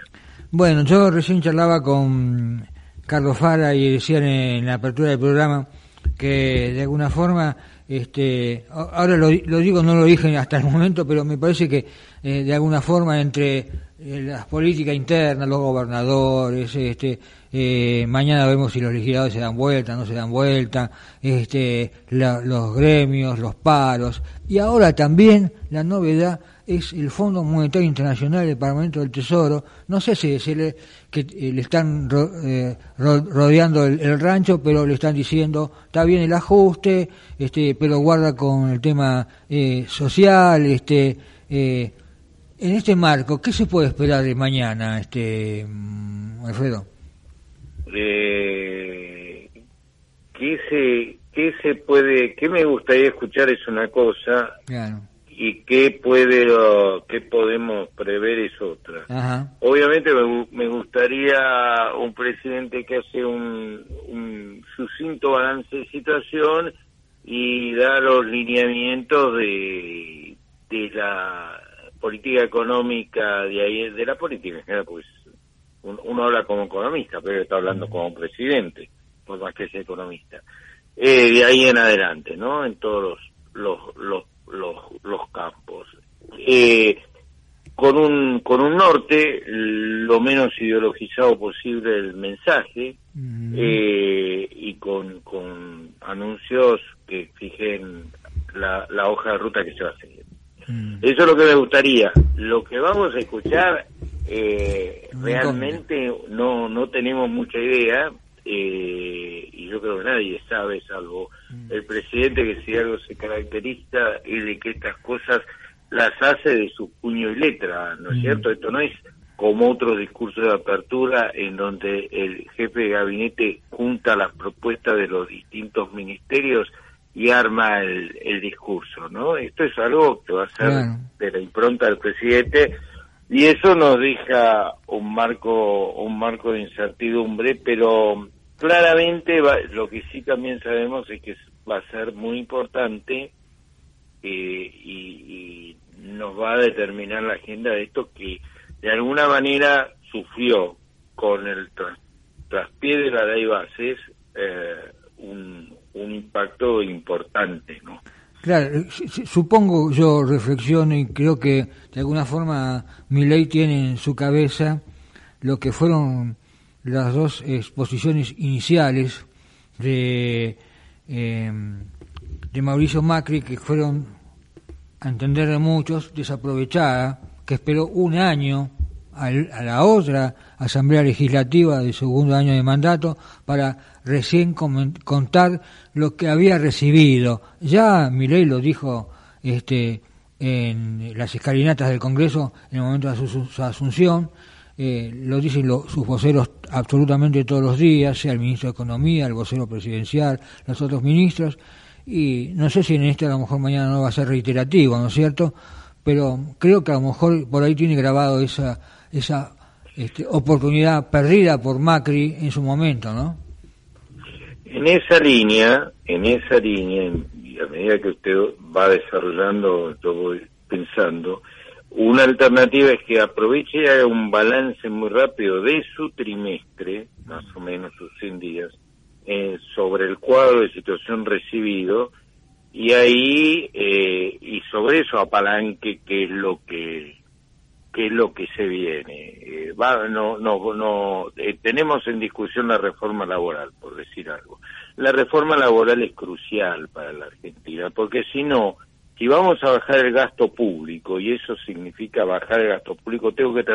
Bueno, yo recién charlaba con Carlos Fara y decían en la apertura del programa que de alguna forma este, ahora lo, digo, no lo dije hasta el momento, pero me parece que eh, de alguna forma entre eh, las políticas internas, los gobernadores, este, eh, mañana vemos si los legisladores se dan vuelta, no se dan vuelta, este, los gremios, los paros, y ahora también la novedad es el Fondo Monetario Internacional, el Parlamento del Tesoro. No sé si, le, que, eh, le están eh, rodeando el, rancho, pero le están diciendo, está bien el ajuste, este, pero guarda con el tema eh, social. este En este marco, ¿qué se puede esperar de mañana, este mm, Alfredo? ¿Qué se, qué se puede, qué me gustaría escuchar es una cosa, claro y qué puede qué podemos prever es otra. Obviamente me, gustaría un presidente que hace un, un sucinto balance de situación y da los lineamientos de, de la política económica de ahí de la política en general pues uno, habla como economista pero está hablando como presidente por más que sea economista. Eh, de ahí en adelante no en todos los, los, los los, los campos. Eh, con un con un norte lo menos ideologizado posible el mensaje eh, y con, con anuncios que fijen la, la hoja de ruta que se va a seguir. Eso es lo que me gustaría. Lo que vamos a escuchar eh, realmente no no tenemos mucha idea eh, y yo creo que nadie sabe, salvo mm. el presidente, que si algo se caracteriza es de que estas cosas las hace de su puño y letra, ¿no es mm. cierto? Esto no es como otro discurso de apertura en donde el jefe de gabinete junta las propuestas de los distintos ministerios y arma el, el discurso, ¿no? Esto es algo que va a ser de la impronta del presidente y eso nos deja un marco un marco de incertidumbre, pero claramente lo que sí también sabemos es que va a ser muy importante eh, y, nos va a determinar la agenda de esto que de alguna manera sufrió con el traspié de la ley bases eh, un, un impacto importante, ¿no? Claro, eh, supongo, yo reflexiono y creo que de alguna forma mi ley tiene en su cabeza lo que fueron las dos exposiciones iniciales de, em, de Mauricio Macri, que fueron, a entender de muchos, desaprovechadas, que esperó un año a la otra Asamblea Legislativa de segundo año de mandato para recién contar lo que había recibido. Ya Milei lo dijo este, en las escalinatas del Congreso en el momento de su asunción, eh, lo dicen sus voceros absolutamente todos los días, sea el ministro de Economía, el vocero presidencial, los otros ministros, y no sé si en este a lo mejor mañana no va a ser reiterativo, ¿no es cierto? Pero creo que a lo mejor por ahí tiene grabado esa, esa este, oportunidad perdida por Macri en su momento, ¿no? En esa línea, en esa línea, y a medida que usted va desarrollando, yo voy pensando, una alternativa es que aproveche y haga un balance muy rápido de su trimestre, más o menos sus 100 días, eh, sobre el cuadro de situación recibido y ahí eh, y sobre eso apalanque qué es lo que qué es lo que se viene. Eh, va, no, no, no tenemos en discusión la reforma laboral, por decir algo. La reforma laboral es crucial para la Argentina, porque si no, si vamos a bajar el gasto público, y eso significa bajar el gasto público, tengo que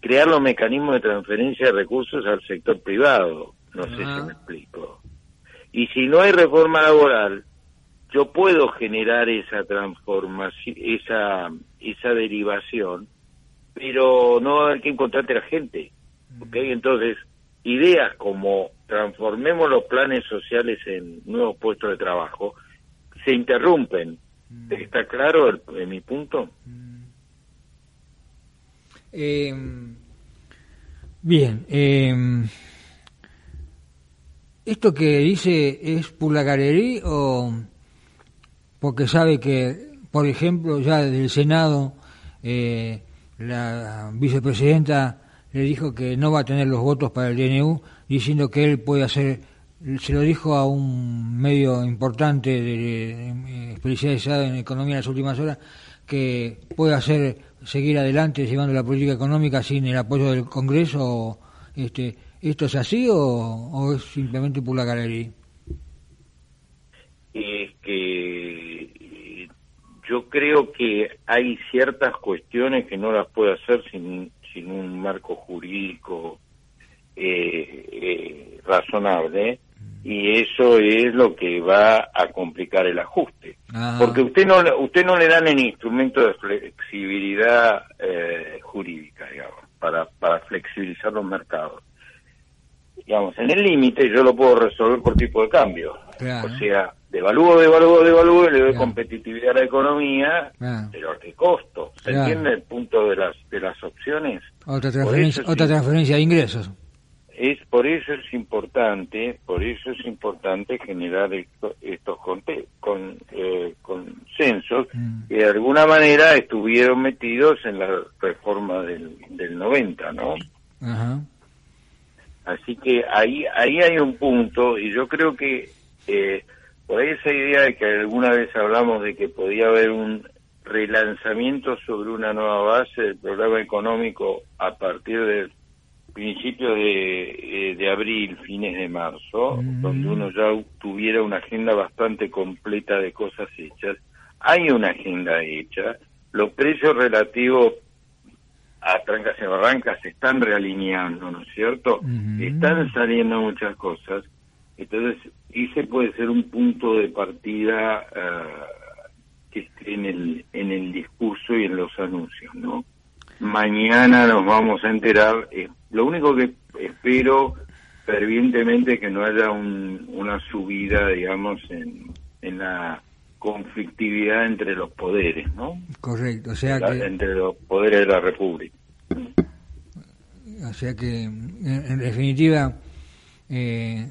crear los mecanismos de transferencia de recursos al sector privado. No sé si me explico. Y si no hay reforma laboral, yo puedo generar esa transformación, esa, esa derivación, pero no va a haber que encontrarte la gente. ¿okay? Entonces, ideas como transformemos los planes sociales en nuevos puestos de trabajo, se interrumpen Mm. ¿Está claro en mi punto? Eh, bien. Eh, ¿Esto que dice es por la galería o porque sabe que, por ejemplo, ya desde el Senado eh, la vicepresidenta le dijo que no va a tener los votos para el DNU, diciendo que él puede hacer se lo dijo a un medio importante de, especializado en economía en las últimas horas que puede hacer seguir adelante llevando la política económica sin el apoyo del Congreso este esto es así o, es simplemente por la galería es que yo creo que hay ciertas cuestiones que no las puede hacer sin sin un marco jurídico eh, eh, razonable y eso es lo que va a complicar el ajuste. Ah. porque usted no usted no le dan el instrumento de flexibilidad eh, jurídica digamos para para flexibilizar los mercados. Digamos en el límite yo lo puedo resolver por tipo de cambio. O sea devalúo devalúo devalúo y le doy competitividad a la economía pero qué costo. Se entiende el punto de las de las opciones otra transferencia otra transferencia de ingresos. Es por eso es importante por eso es importante generar estos con, eh, consensos mm. que de alguna manera estuvieron metidos en la reforma del, del 90 no así que ahí ahí hay un punto y yo creo que eh, por esa idea de que alguna vez hablamos de que podía haber un relanzamiento sobre una nueva base del programa económico a partir del principios de, eh, de abril, fines de marzo, donde uno ya tuviera una agenda bastante completa de cosas hechas. Hay una agenda hecha, los precios relativos a trancas y barrancas se están realineando, ¿no es cierto? Están saliendo muchas cosas, entonces ese puede ser un punto de partida uh, que esté en el, en el discurso y en los anuncios, ¿no? Mañana nos vamos a enterar. Eh, lo único que espero fervientemente es que no haya una subida, digamos, en, en la conflictividad entre los poderes, ¿no? Correcto, o sea que... Entre los poderes de la República. O sea que, en, definitiva, eh,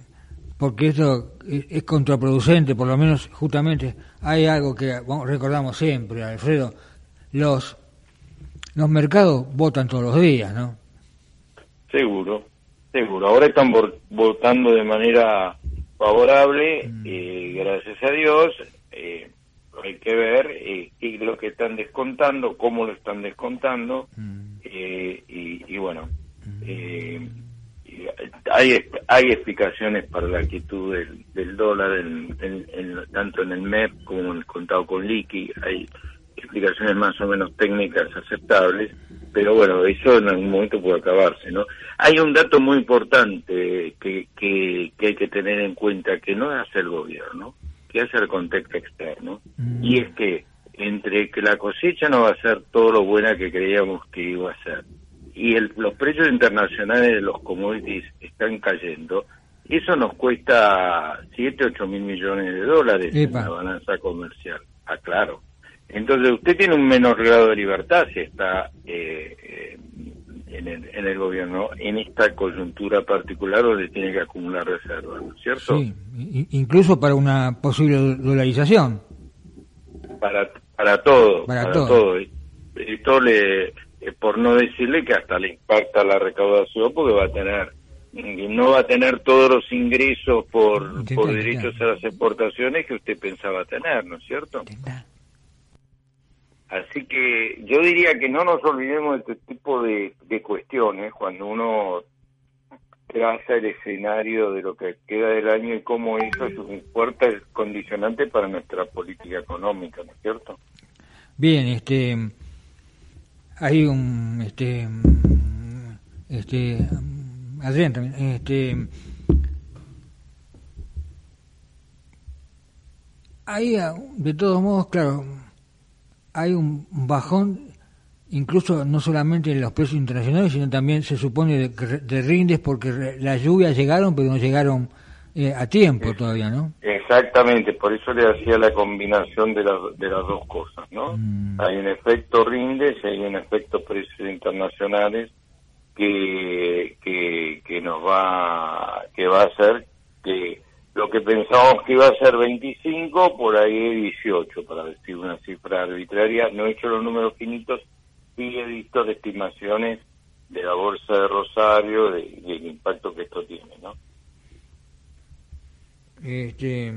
porque esto es, contraproducente, por lo menos justamente hay algo que recordamos siempre, Alfredo, los los mercados votan todos los días, ¿no? Seguro, seguro. Ahora están votando de manera favorable, mm. eh, gracias a Dios. Eh, hay que ver eh, qué es lo que están descontando, cómo lo están descontando, mm. eh, y, bueno, mm. Hay, hay explicaciones para la actitud del, dólar, tanto en el MEP como en el contado con liqui, hay explicaciones más o menos técnicas aceptables, pero bueno, eso en algún momento puede acabarse, ¿no? Hay un dato muy importante que, que, hay que tener en cuenta, que no hace el gobierno, que hace el contexto externo, mm. y es que entre que la cosecha no va a ser todo lo buena que creíamos que iba a ser, y el, los precios internacionales de los commodities están cayendo, eso nos cuesta 7, 8 mil millones de dólares en la balanza comercial. Ah, claro. Entonces usted tiene un menor grado de libertad si está eh, eh, en, el, en, el, gobierno en esta coyuntura particular donde tiene que acumular reservas, ¿no es cierto? Sí, incluso para una posible dolarización. Para, para todo, para, todo. Esto le, eh, por no decirle que hasta le impacta la recaudación porque va a tener no va a tener todos los ingresos por, por derechos a las exportaciones que usted pensaba tener, ¿no es cierto? Así que yo diría que no nos olvidemos de este tipo de, cuestiones cuando uno traza el escenario de lo que queda del año y cómo eso es un fuerte condicionante para nuestra política económica, ¿no es cierto? Bien, este hay un este este Adrián este hay de todos modos, claro, hay un bajón incluso no solamente en los precios internacionales, sino también se supone de, rindes porque las lluvias llegaron, pero no llegaron eh, a tiempo todavía, ¿no? Exactamente, por eso le hacía la combinación de, de las dos cosas, ¿no? Mm. Hay un efecto rindes y hay un efecto precios internacionales que, que, que nos va, que va a hacer que lo que pensábamos que iba a ser 25, por ahí 18, para decir una cifra arbitraria. No he hecho los números finitos, sí he visto de estimaciones de la Bolsa de Rosario y el impacto que esto tiene, ¿no? Este,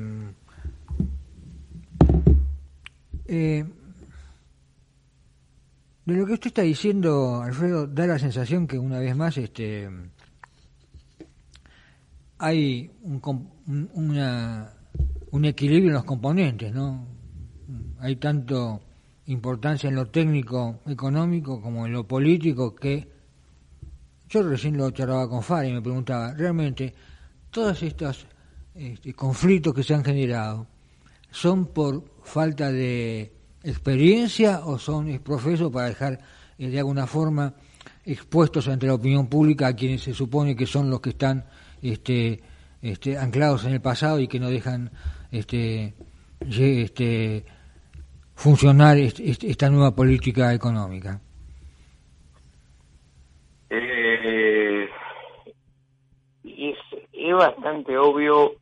eh, de lo que usted está diciendo, Alfredo, da la sensación que una vez más este, hay un, una, un equilibrio en los componentes, ¿no? Hay tanto importancia en lo técnico económico como en lo político que yo recién lo charlaba con Fari y me preguntaba, realmente todos estos este, conflictos que se han generado son por falta de experiencia o son profesos para dejar eh, de alguna forma expuestos ante la opinión pública a quienes se supone que son los que están este, este, anclados en el pasado y que no dejan este, este, funcionar esta nueva política económica? Eh, es bastante obvio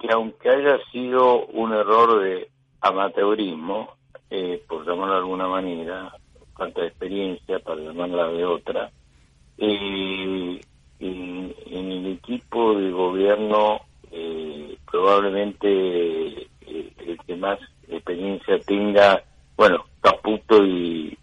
que aunque haya sido un error de amateurismo, eh, por llamarlo de alguna manera, falta de experiencia, para llamarla de otra, eh, en, el equipo de gobierno eh, probablemente eh, el que más experiencia tenga, bueno, Caputo y,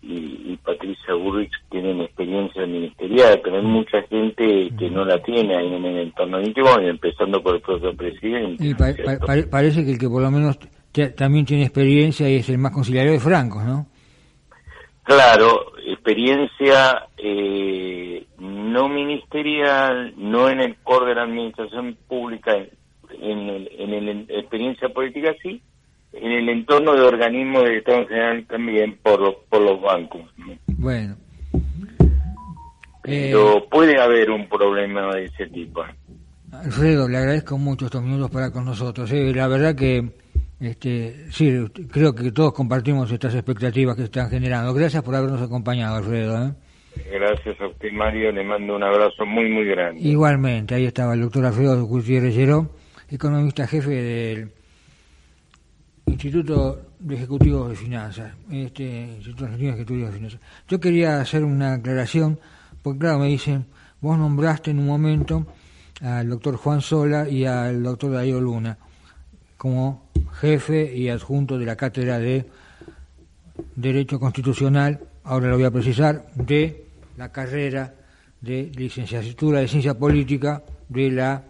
Patricia Burrich tienen experiencia ministerial, pero hay mucha gente que no la tiene ahí en el entorno íntimo, empezando por el propio presidente. Y parece que el que por lo menos también tiene experiencia y es el más conciliario de Franco, ¿no? Claro, experiencia eh, no ministerial, no en el core de la administración pública, en, el, en experiencia política sí, en el entorno de organismos de Estado General también por los, por los bancos. Bueno. Pero eh, puede haber un problema de ese tipo. Alfredo, le agradezco mucho estos minutos para con nosotros. Eh. La verdad que este, sí, creo que todos compartimos estas expectativas que se están generando. Gracias por habernos acompañado, Alfredo. ¿eh? Gracias a usted, Mario. Le mando un abrazo muy, muy grande. Igualmente, ahí estaba el doctor Alfredo Gutiérrez Lleró, economista jefe del Instituto de Ejecutivos de Finanzas. Este, Instituto de Ejecutivos de Finanzas. Yo quería hacer una aclaración, porque claro, me dicen, vos nombraste en un momento al doctor Juan Sola y al doctor Darío Luna como jefe y adjunto de la cátedra de Derecho Constitucional, ahora lo voy a precisar, de la carrera de licenciatura de Ciencia Política de la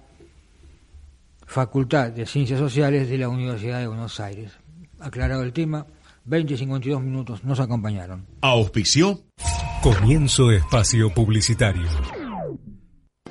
Facultad de Ciencias Sociales de la Universidad de Buenos Aires. Aclarado el tema, 20 52 minutos nos acompañaron. Auspicio. Comienzo espacio publicitario.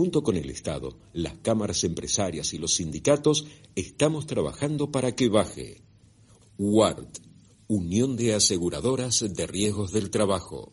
Junto con el Estado, las cámaras empresarias y los sindicatos, estamos trabajando para que baje. WARD, Unión de Aseguradoras de Riesgos del Trabajo.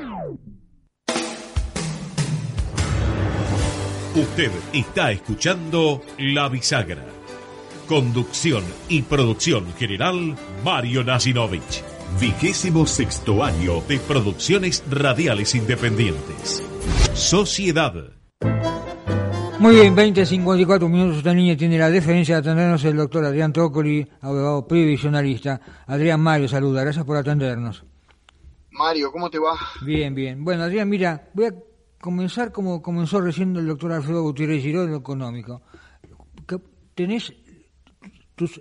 Usted está escuchando La Bisagra. Conducción y producción general, Mario Nasinovich. Vigésimo sexto año de producciones radiales independientes. Sociedad. Muy bien, 20, 54 minutos. Esta niña tiene la deferencia de atendernos el doctor Adrián Trócoli, abogado previsionalista. Adrián Mario, saluda. Gracias por atendernos. Mario, ¿cómo te va? Bien, bien. Bueno, Adrián, mira, voy a comenzar como comenzó recién el doctor Alfredo Gutiérrez Giró en lo económico. tenés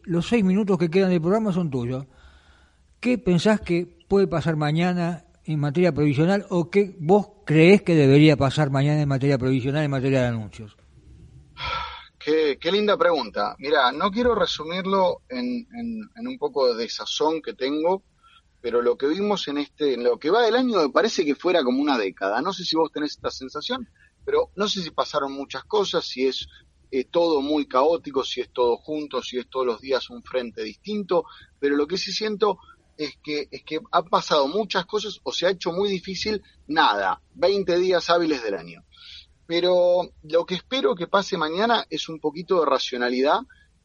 los seis minutos que quedan del programa son tuyos. ¿Qué pensás que puede pasar mañana en materia provisional o qué vos creés que debería pasar mañana en materia provisional, en materia de anuncios? Qué, linda pregunta. Mira, no quiero resumirlo en, en, un poco de sazón que tengo, pero lo que vimos en este, en lo que va del año me parece que fuera como una década. No sé si vos tenés esta sensación, pero no sé si pasaron muchas cosas, si es eh, todo muy caótico, si es todo junto, si es todos los días un frente distinto, pero lo que sí siento es que, es que ha pasado muchas cosas o se ha hecho muy difícil nada, 20 días hábiles del año. Pero lo que espero que pase mañana es un poquito de racionalidad,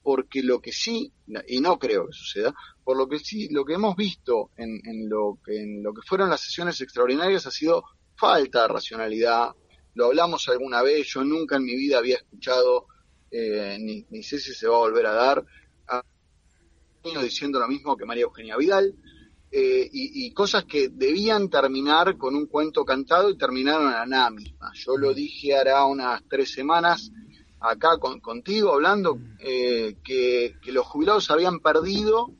porque lo que sí, y no creo que suceda, por lo que sí, lo que hemos visto en, en, lo, que, en lo que fueron las sesiones extraordinarias ha sido falta de racionalidad. Lo hablamos alguna vez, yo nunca en mi vida había escuchado, eh, ni, ni sé si se va a volver a dar, a diciendo lo mismo que María Eugenia Vidal, eh, y, cosas que debían terminar con un cuento cantado y terminaron a la nada misma. Yo lo dije hará unas tres semanas acá contigo hablando eh, que, los jubilados habían perdido,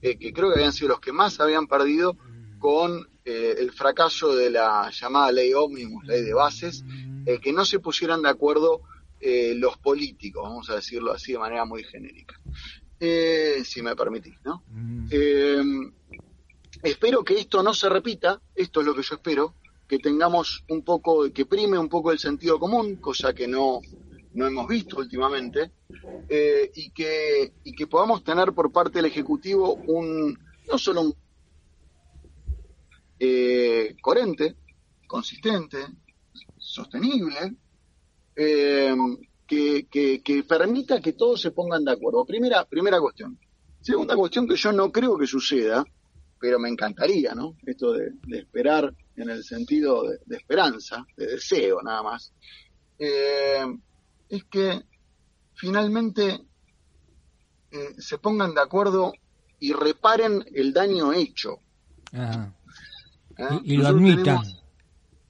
eh, que creo que habían sido los que más habían perdido con el fracaso de la llamada ley ómnibus, ley de bases, que no se pusieran de acuerdo los políticos, vamos a decirlo así de manera muy genérica. si me permitís, ¿no? espero que esto no se repita, esto es lo que yo espero, que tengamos un poco, que prime un poco el sentido común, cosa que no, no hemos visto últimamente, eh, y, que, y que podamos tener por parte del Ejecutivo un, no solo un eh, coherente, consistente, sostenible, eh, que, que, permita que todos se pongan de acuerdo. Primera, primera cuestión. Segunda cuestión que yo no creo que suceda, pero me encantaría, ¿no? Esto de, esperar en el sentido de, esperanza, de deseo nada más, es que finalmente eh, se pongan de acuerdo y reparen el daño hecho. ¿Eh? Y, lo admitan.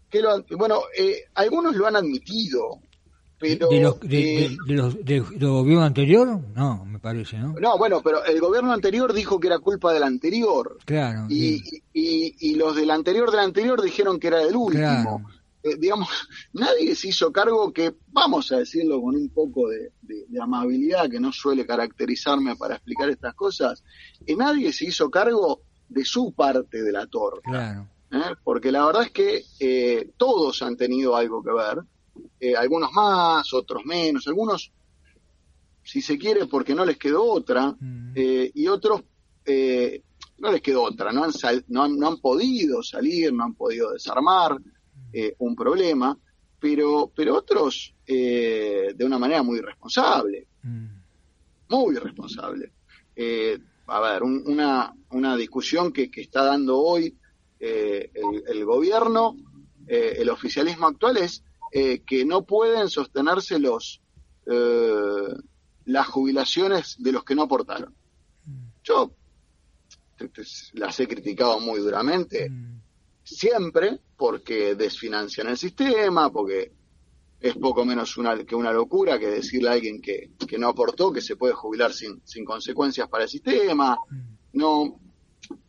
Que bueno, algunos lo han admitido, ¿De los, de, los, de, gobierno anterior? No, me parece, ¿no? No, bueno, pero el gobierno anterior dijo que era culpa del anterior. Claro. Y, y, y, los del anterior del anterior dijeron que era del último. Eh, digamos, *laughs* nadie se hizo cargo que, vamos a decirlo con un poco de, amabilidad que no suele caracterizarme para explicar estas cosas, que nadie se hizo cargo de su parte de la torta. Claro. ¿eh? Porque la verdad es que eh, todos han tenido algo que ver eh, algunos más, otros menos, algunos, si se quiere, porque no les quedó otra, mm. eh, y otros eh, no les quedó otra, no han, no, han, no han podido salir, no han podido desarmar un problema, pero, pero otros de una manera muy irresponsable, mm. muy irresponsable. a ver, una, una discusión que, que está dando hoy el, el, gobierno, el oficialismo actual es eh, que no pueden sostenerse los eh, las jubilaciones de los que no aportaron. Yo las he criticado muy duramente, siempre, porque desfinancian el sistema, porque es poco menos una, que una locura que decirle a alguien que, que no aportó que se puede jubilar sin, sin consecuencias para el sistema. No,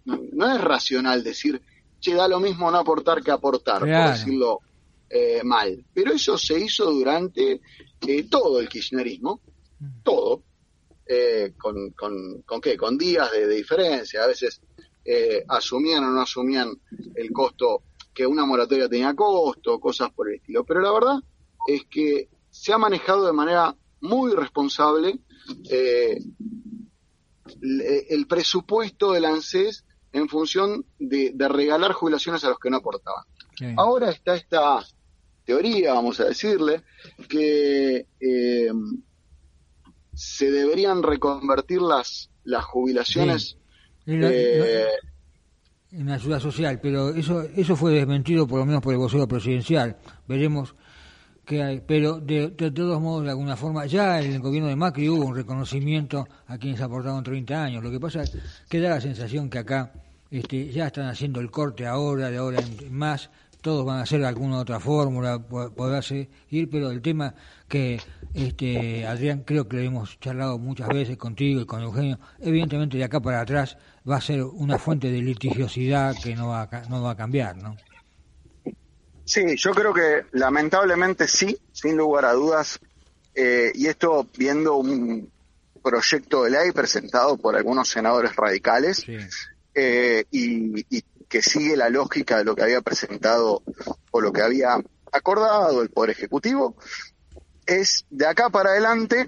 no, es racional decir, che, da lo mismo no aportar que aportar, por decirlo eh, mal. Pero eso se hizo durante eh, todo el kirchnerismo, todo, eh, con, con, con, qué? Con días de, diferencia, a veces asumían o no asumían el costo, que una moratoria tenía costo, cosas por el estilo. Pero la verdad es que se ha manejado de manera muy responsable el presupuesto del ANSES en función de, regalar jubilaciones a los que no aportaban. Ahora está esta teoría, vamos a decirle, que eh, se deberían reconvertir las, las jubilaciones eh, en, la ayuda social, pero eso eso fue desmentido por lo menos por el vocero presidencial. Veremos qué hay. Pero de, todos modos, de alguna forma, ya en el gobierno de Macri hubo un reconocimiento a quienes aportaron 30 años. Lo que pasa es que da la sensación que acá este, ya están haciendo el corte ahora, de ahora en más, todos van a hacer alguna otra fórmula, podrá ir, pero el tema que, este, Adrián, creo que lo hemos charlado muchas veces contigo y con Eugenio, evidentemente de acá para atrás va a ser una fuente de litigiosidad que no va a, no va a cambiar, ¿no? Sí, yo creo que lamentablemente sí, sin lugar a dudas, eh, y esto viendo un proyecto de ley presentado por algunos senadores radicales, eh, y, que sigue la lógica de lo que había presentado o lo que había acordado el Poder Ejecutivo, es de acá para adelante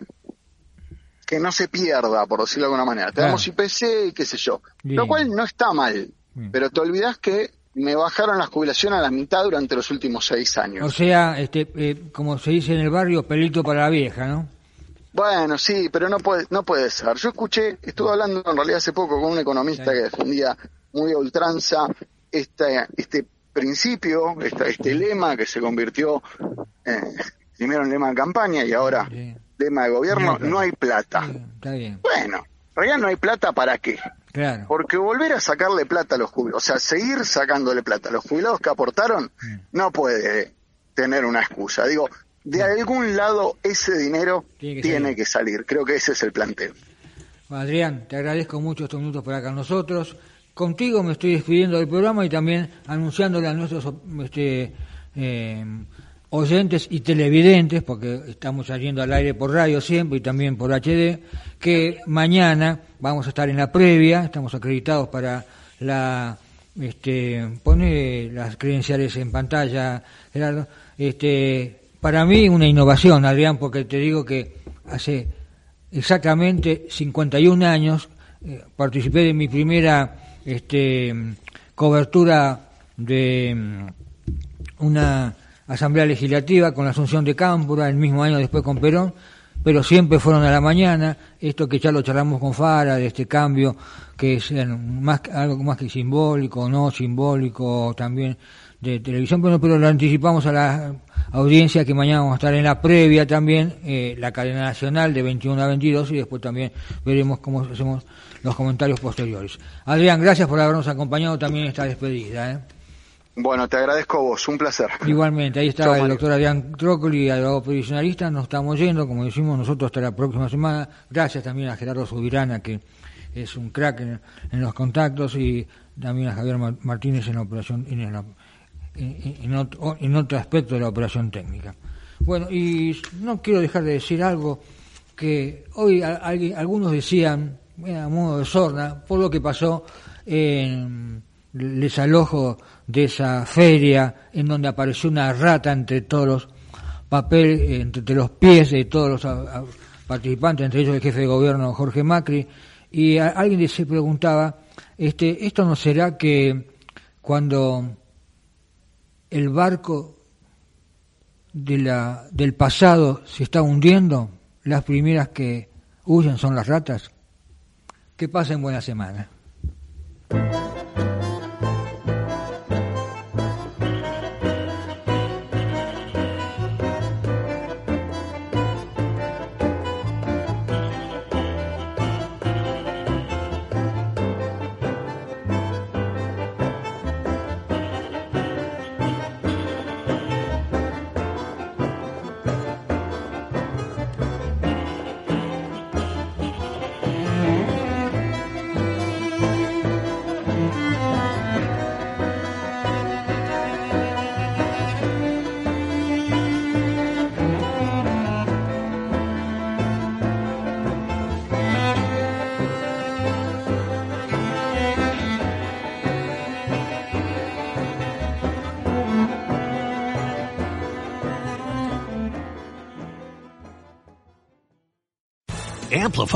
que no se pierda, por decirlo de alguna manera. Tenemos IPC y qué sé yo. Lo cual no está mal, pero te olvidas que me bajaron la jubilación a la mitad durante los últimos seis años. O sea, este, eh, como se dice en el barrio, pelito para la vieja, ¿no? Bueno, sí, pero no puede, no puede ser. Yo escuché, estuve hablando en realidad hace poco con un economista que defendía muy a ultranza este, este principio, este, este lema que se convirtió eh, primero en lema de campaña y ahora lema de gobierno, no hay plata. Bueno, en realidad no hay plata para qué. Claro. Porque volver a sacarle plata a los jubilados, o sea, seguir sacándole plata a los jubilados que aportaron, no puede tener una excusa. Digo, de algún lado ese dinero tiene que, salir. Creo que ese es el planteo. Adrián, te agradezco mucho estos minutos por acá con nosotros. Contigo me estoy despidiendo del programa y también anunciándole a nuestros este, eh, oyentes y televidentes, porque estamos saliendo al aire por radio siempre y también por HD, que mañana vamos a estar en la previa, estamos acreditados para la este pone las credenciales en pantalla, Gerardo, este para mí una innovación, Adrián, porque te digo que hace exactamente 51 años eh, participé de mi primera este, cobertura de mm, una asamblea legislativa con la Asunción de Cámpora, el mismo año después con Perón, pero siempre fueron a la mañana, esto que ya lo charlamos con Fara, de este cambio que es más, algo más que simbólico, no simbólico también de televisión, pero, pero lo anticipamos a la audiencia que mañana vamos a estar en la previa también, eh, la cadena nacional de 21 a 22 y después también veremos cómo hacemos los comentarios posteriores. Adrián, gracias por habernos acompañado también en esta despedida. ¿eh? Bueno, te agradezco a vos, un placer. Igualmente, ahí está el doctor Adrián Trócoli, abogado provisionalista, nos estamos yendo, como decimos nosotros, hasta la próxima semana. Gracias también a Gerardo Subirana, que es un crack en, los contactos, y también a Javier Martínez en la operación, en la en, otro, en otro aspecto de la operación técnica. Bueno, y no quiero dejar de decir algo que hoy algunos decían, a modo de sorna, por lo que pasó en el desalojo de esa feria en donde apareció una rata entre todos los papeles, entre los pies de todos los participantes, entre ellos el jefe de gobierno Jorge Macri, y alguien se preguntaba, este, ¿esto no será que cuando el barco de la, del pasado se está hundiendo, las primeras que huyen son las ratas. Que pasen buena semana.